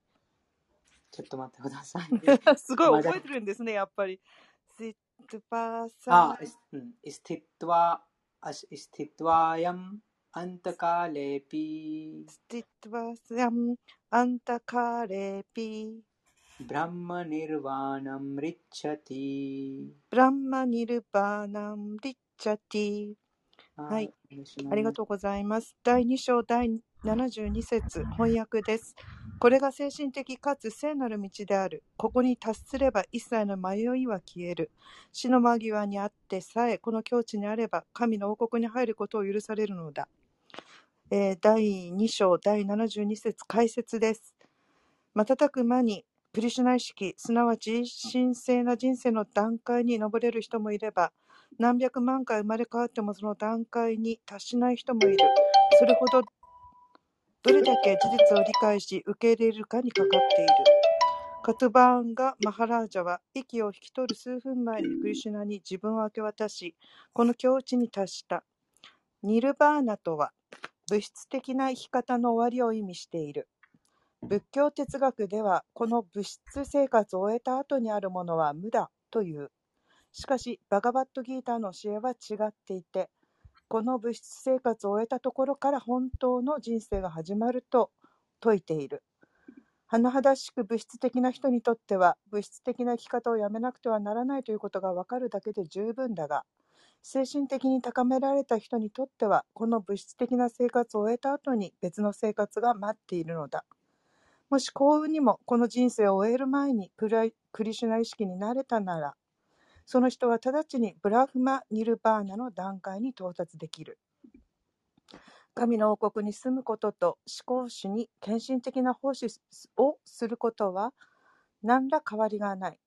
ちょっと待ってください。すごい覚えてるんですね、やっぱり。スティッパーサん。あ、スティットワ、スティットワヤム。アンタカレピースティットワスヤムアンタカレピーブランマニルバーナムリッチャティブランマニルバーナムリッチャティはい、ありがとうございます。第2章第72節翻訳です。これが精神的かつ聖なる道である。ここに達すれば一切の迷いは消える。死の間際にあってさえ、この境地にあれば、神の王国に入ることを許されるのだ。えー第2章第72節解説です。瞬く間にクリシュナ意識、すなわち神聖な人生の段階に登れる人もいれば、何百万回生まれ変わってもその段階に達しない人もいる。それほどどれだけ事実を理解し受け入れるかにかかっている。カトゥバーンガ・マハラージャは息を引き取る数分前にクリシュナに自分を明け渡し、この境地に達した。ニルバーナとは物質的な生き方の終わりを意味している。仏教哲学ではこの物質生活を終えた後にあるものは無だという。しかし、バガバットギーターの教えは違っていて、この物質生活を終えたところから本当の人生が始まると説いている。甚だしく物質的な人にとっては物質的な生き方をやめなくてはならないということがわかるだけで十分だが、精神的に高められた人にとってはこの物質的な生活を終えた後に別の生活が待っているのだ。もし幸運にもこの人生を終える前にクライクリシュナ意識になれたなら、その人は直ちにブラフマ・ニルバーナの段階に到達できる。神の王国に住むことと思考主に献身的な奉仕をすることは何ら変わりがない。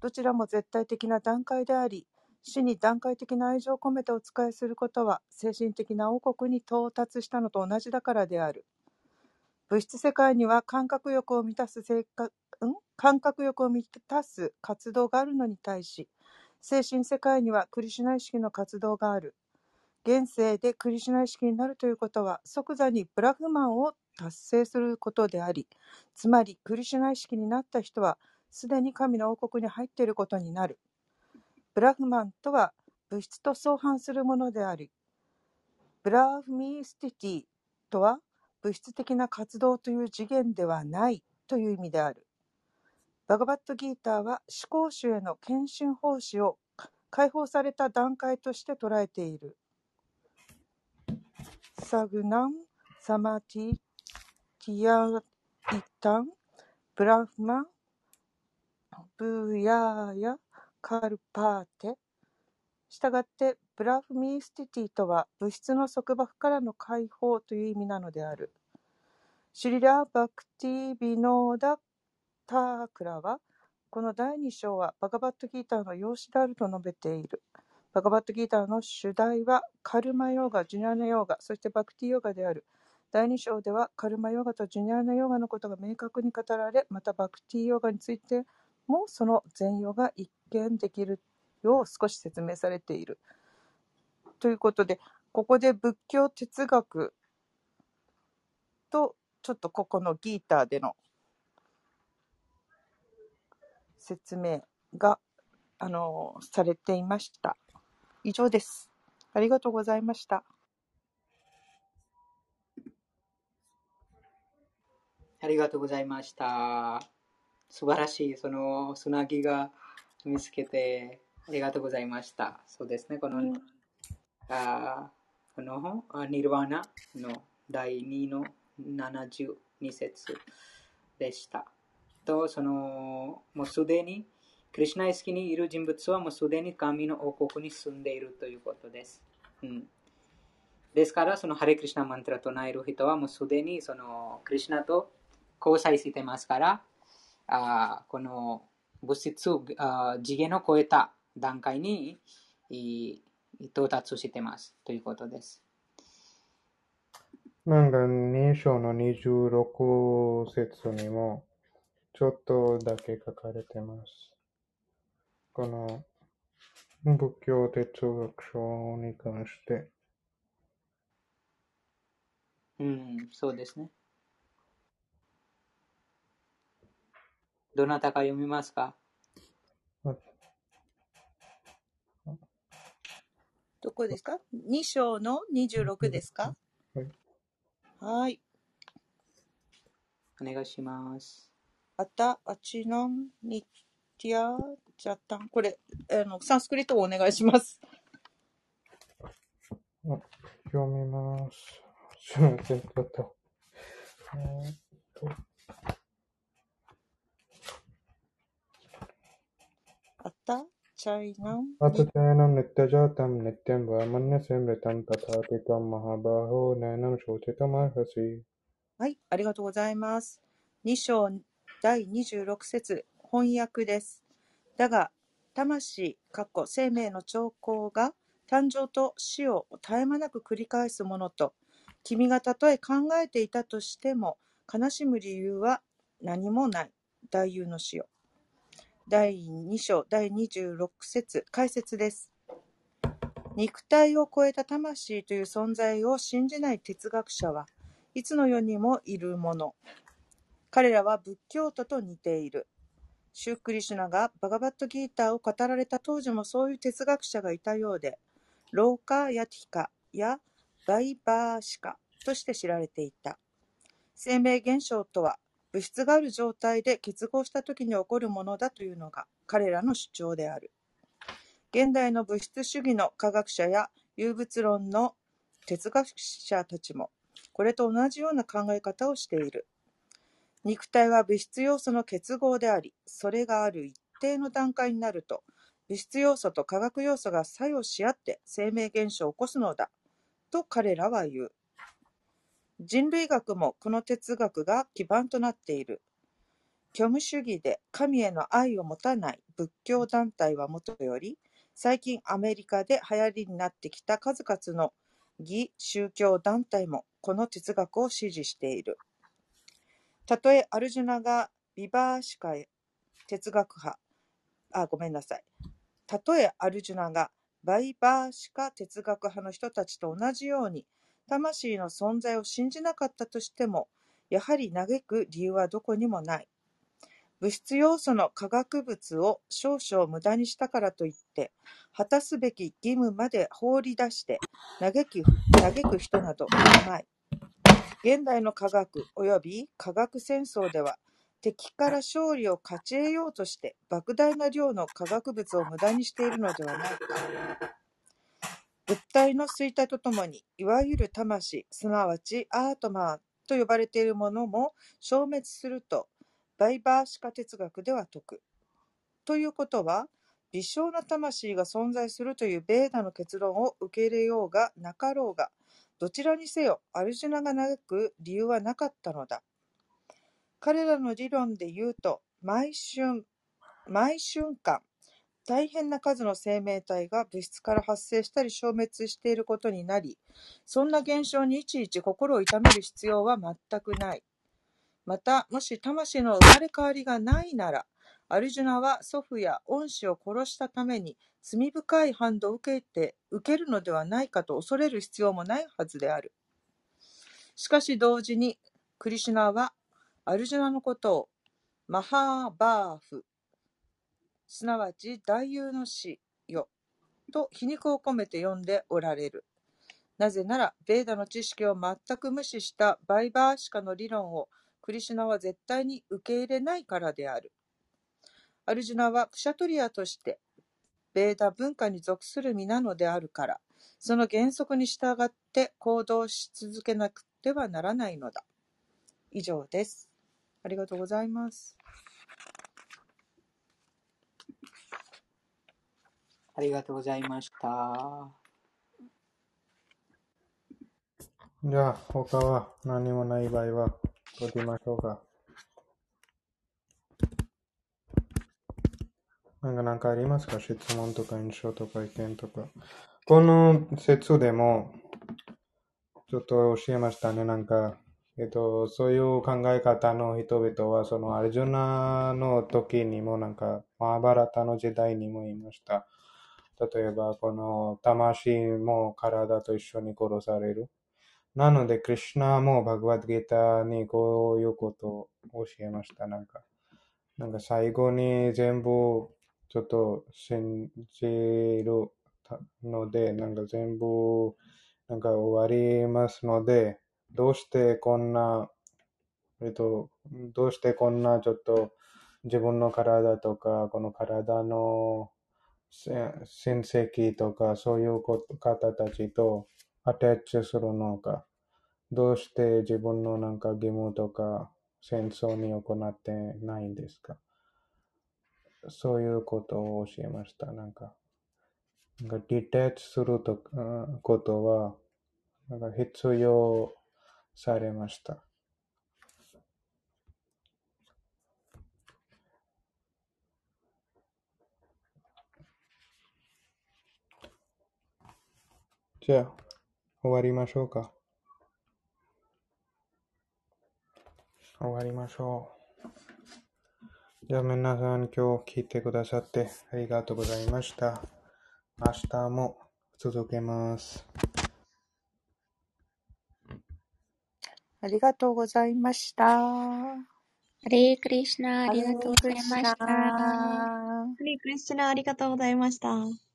どちらも絶対的な段階であり、死に段階的な愛情を込めてお仕えすることは精神的な王国に到達したのと同じだからである。物質世界には感覚欲を満たす生活、ん？感覚欲を満たす活動があるのに対し、精神世界にはクリシュナ意識の活動がある。現世でクリシュナ意識になるということは即座にブラフマンを達成することであり、つまりクリシュナ意識になった人はすでに神の王国に入っていることになる。ブラフマンとは物質と相反するものであり、ブラフミースティティとは物質的な活動という次元ではないという意味である。バガバットギーターは思考主への献身奉仕を解放された段階として捉えている。サグナン、サマティ、ティアイタン、ブラフマン、ブーヤーヤ、カルパーテ。したがって、ブラフミースティティとは物質の束縛からの解放という意味なのである。シリラ・バクティ・ビノーダ・タークラは、この第2章はバガバットギーターの用紙であると述べている。バガバットギーターの主題はカルマヨーガ、ジュニアナヨーガ、そしてバクティヨーガである。第2章ではカルマヨーガとジュニアナヨーガのことが明確に語られ、またバクティヨーガについてもその全容が一見できるよう少し説明されている。ということで、ここで仏教哲学とちょっとここのギーターでの説明が、あのされていました。以上です。ありがとうございました。ありがとうございました。素晴らしい、そのつなぎが見つけて、ありがとうございました。そうですね、この、あこのあニルワナの第2の72節でした。と、その、もうすでに、クリュナ意識にいる人物はもうすでに神の王国に住んでいるということです。うん、ですから、そのハレクリシナマントラと唱える人はもうすでにそのクリシナと交際してますから、あこの物質あ次元を超えた段階にい到達してますということです。なんか2章の26節にもちょっとだけ書かれてます。この仏教哲学書に関して。うん、そうですね。どなたか読みますか？どこですか ?2 章の26ですか？はい。はい。お願いします。あた、あちなん、にティア、ジャタン。これ、あの、サンスクリットをお願いします。あ読みます。すみません、ちょっと。えーっとあた、チャイナン、 अतचैनं नित्यजातं नित्यं वा मन्यसे मृतं तथापि त्वं महाबाहो नैनं शोचितुमर्हसि はい、ありがとうございます。2章 第26節翻訳です。だが、魂、かっこ生命の兆候が誕生と死を絶え間なく繰り返すものと、君がたとえ考えていたとしても、悲しむ理由は何もない。大有の死よ。第2章第26節解説です。肉体を超えた魂という存在を信じない哲学者はいつの世にもいるもの。彼らは仏教徒と似ている。シュークリシュナがバガバットギーターを語られた当時もそういう哲学者がいたようで、ローカー・ヤティカやバイバーシカとして知られていた。生命現象とは物質がある状態で結合した時に起こるものだというのが彼らの主張である。現代の物質主義の科学者や有物論の哲学者たちもこれと同じような考え方をしている。肉体は物質要素の結合であり、それがある一定の段階になると、物質要素と化学要素が作用し合って生命現象を起こすのだ、と彼らは言う。人類学もこの哲学が基盤となっている。虚無主義で神への愛を持たない仏教団体はもとより、最近アメリカで流行りになってきた数々の義宗教団体もこの哲学を支持している。たとえアルジュナがビバーシカ哲学派、あ、ごめんなさい。たとえアルジュナがバイバーシカ哲学派の人たちと同じように、魂の存在を信じなかったとしても、やはり嘆く理由はどこにもない。物質要素の化学物を少々無駄にしたからといって、果たすべき義務まで放り出して嘆き嘆く人などいない。現代の科学及び科学戦争では、敵から勝利を勝ち得ようとして莫大な量の化学物を無駄にしているのではないか。物体の衰退とともに、いわゆる魂、すなわちアートマーと呼ばれているものも消滅すると、バイバーシカ哲学では説く。ということは、微小な魂が存在するというベーダの結論を受け入れようがなかろうが、どちらにせよ、アルジュナが嘆く理由はなかったのだ。彼らの理論で言うと、毎瞬、毎瞬間、大変な数の生命体が物質から発生したり消滅していることになり、そんな現象にいちいち心を痛める必要は全くない。また、もし魂の生まれ変わりがないなら、アルジュナは祖父や恩師を殺したために罪深い反動を受けて受けるのではないかと恐れる必要もないはずである。しかし同時に、クリシュナはアルジュナのことをマハーバーフ、すなわち大有の死よ、と皮肉を込めて呼んでおられる。なぜなら、ベーダの知識を全く無視したバイバーシカの理論をクリシュナは絶対に受け入れないからである。アルジュナはクシャトリアとしてベーダ文化に属する身なのであるから、その原則に従って行動し続けなくてはならないのだ。以上です。ありがとうございます。ありがとうございました。じゃあ、他は何もない場合は、閉じましょうか。なんか何かありますか？質問とか印象とか意見とか。この説でも、ちょっと教えましたね。なんか、えっと、そういう考え方の人々は、そのアルジュナの時にも、なんか、マーバラタの時代にもいました。例えば、この魂も体と一緒に殺される。なので、クリュナもバグワッドギーにこういうことを教えました。なんか、なんか最後に全部ちょっと信じるので、なんか全部なんか終わりますので、どうしてこんな、えっと、どうしてこんなちょっと自分の体とか、この体の親戚とか、そういう方たちとアタッチするのか、どうして自分のなんか義務とか戦争に行ってないんですか？そういうことを教えました。なんか、なんかディタッチするとうんことは、なんか必要されました。じゃあ、終わりましょうか。終わりましょう。じゃあ皆さん今日聞いてくださってありがとうございました。明日も続けます。ありがとうございました。ハレークリシナありがとうございました。ナハレークリスチャナありがとうございました。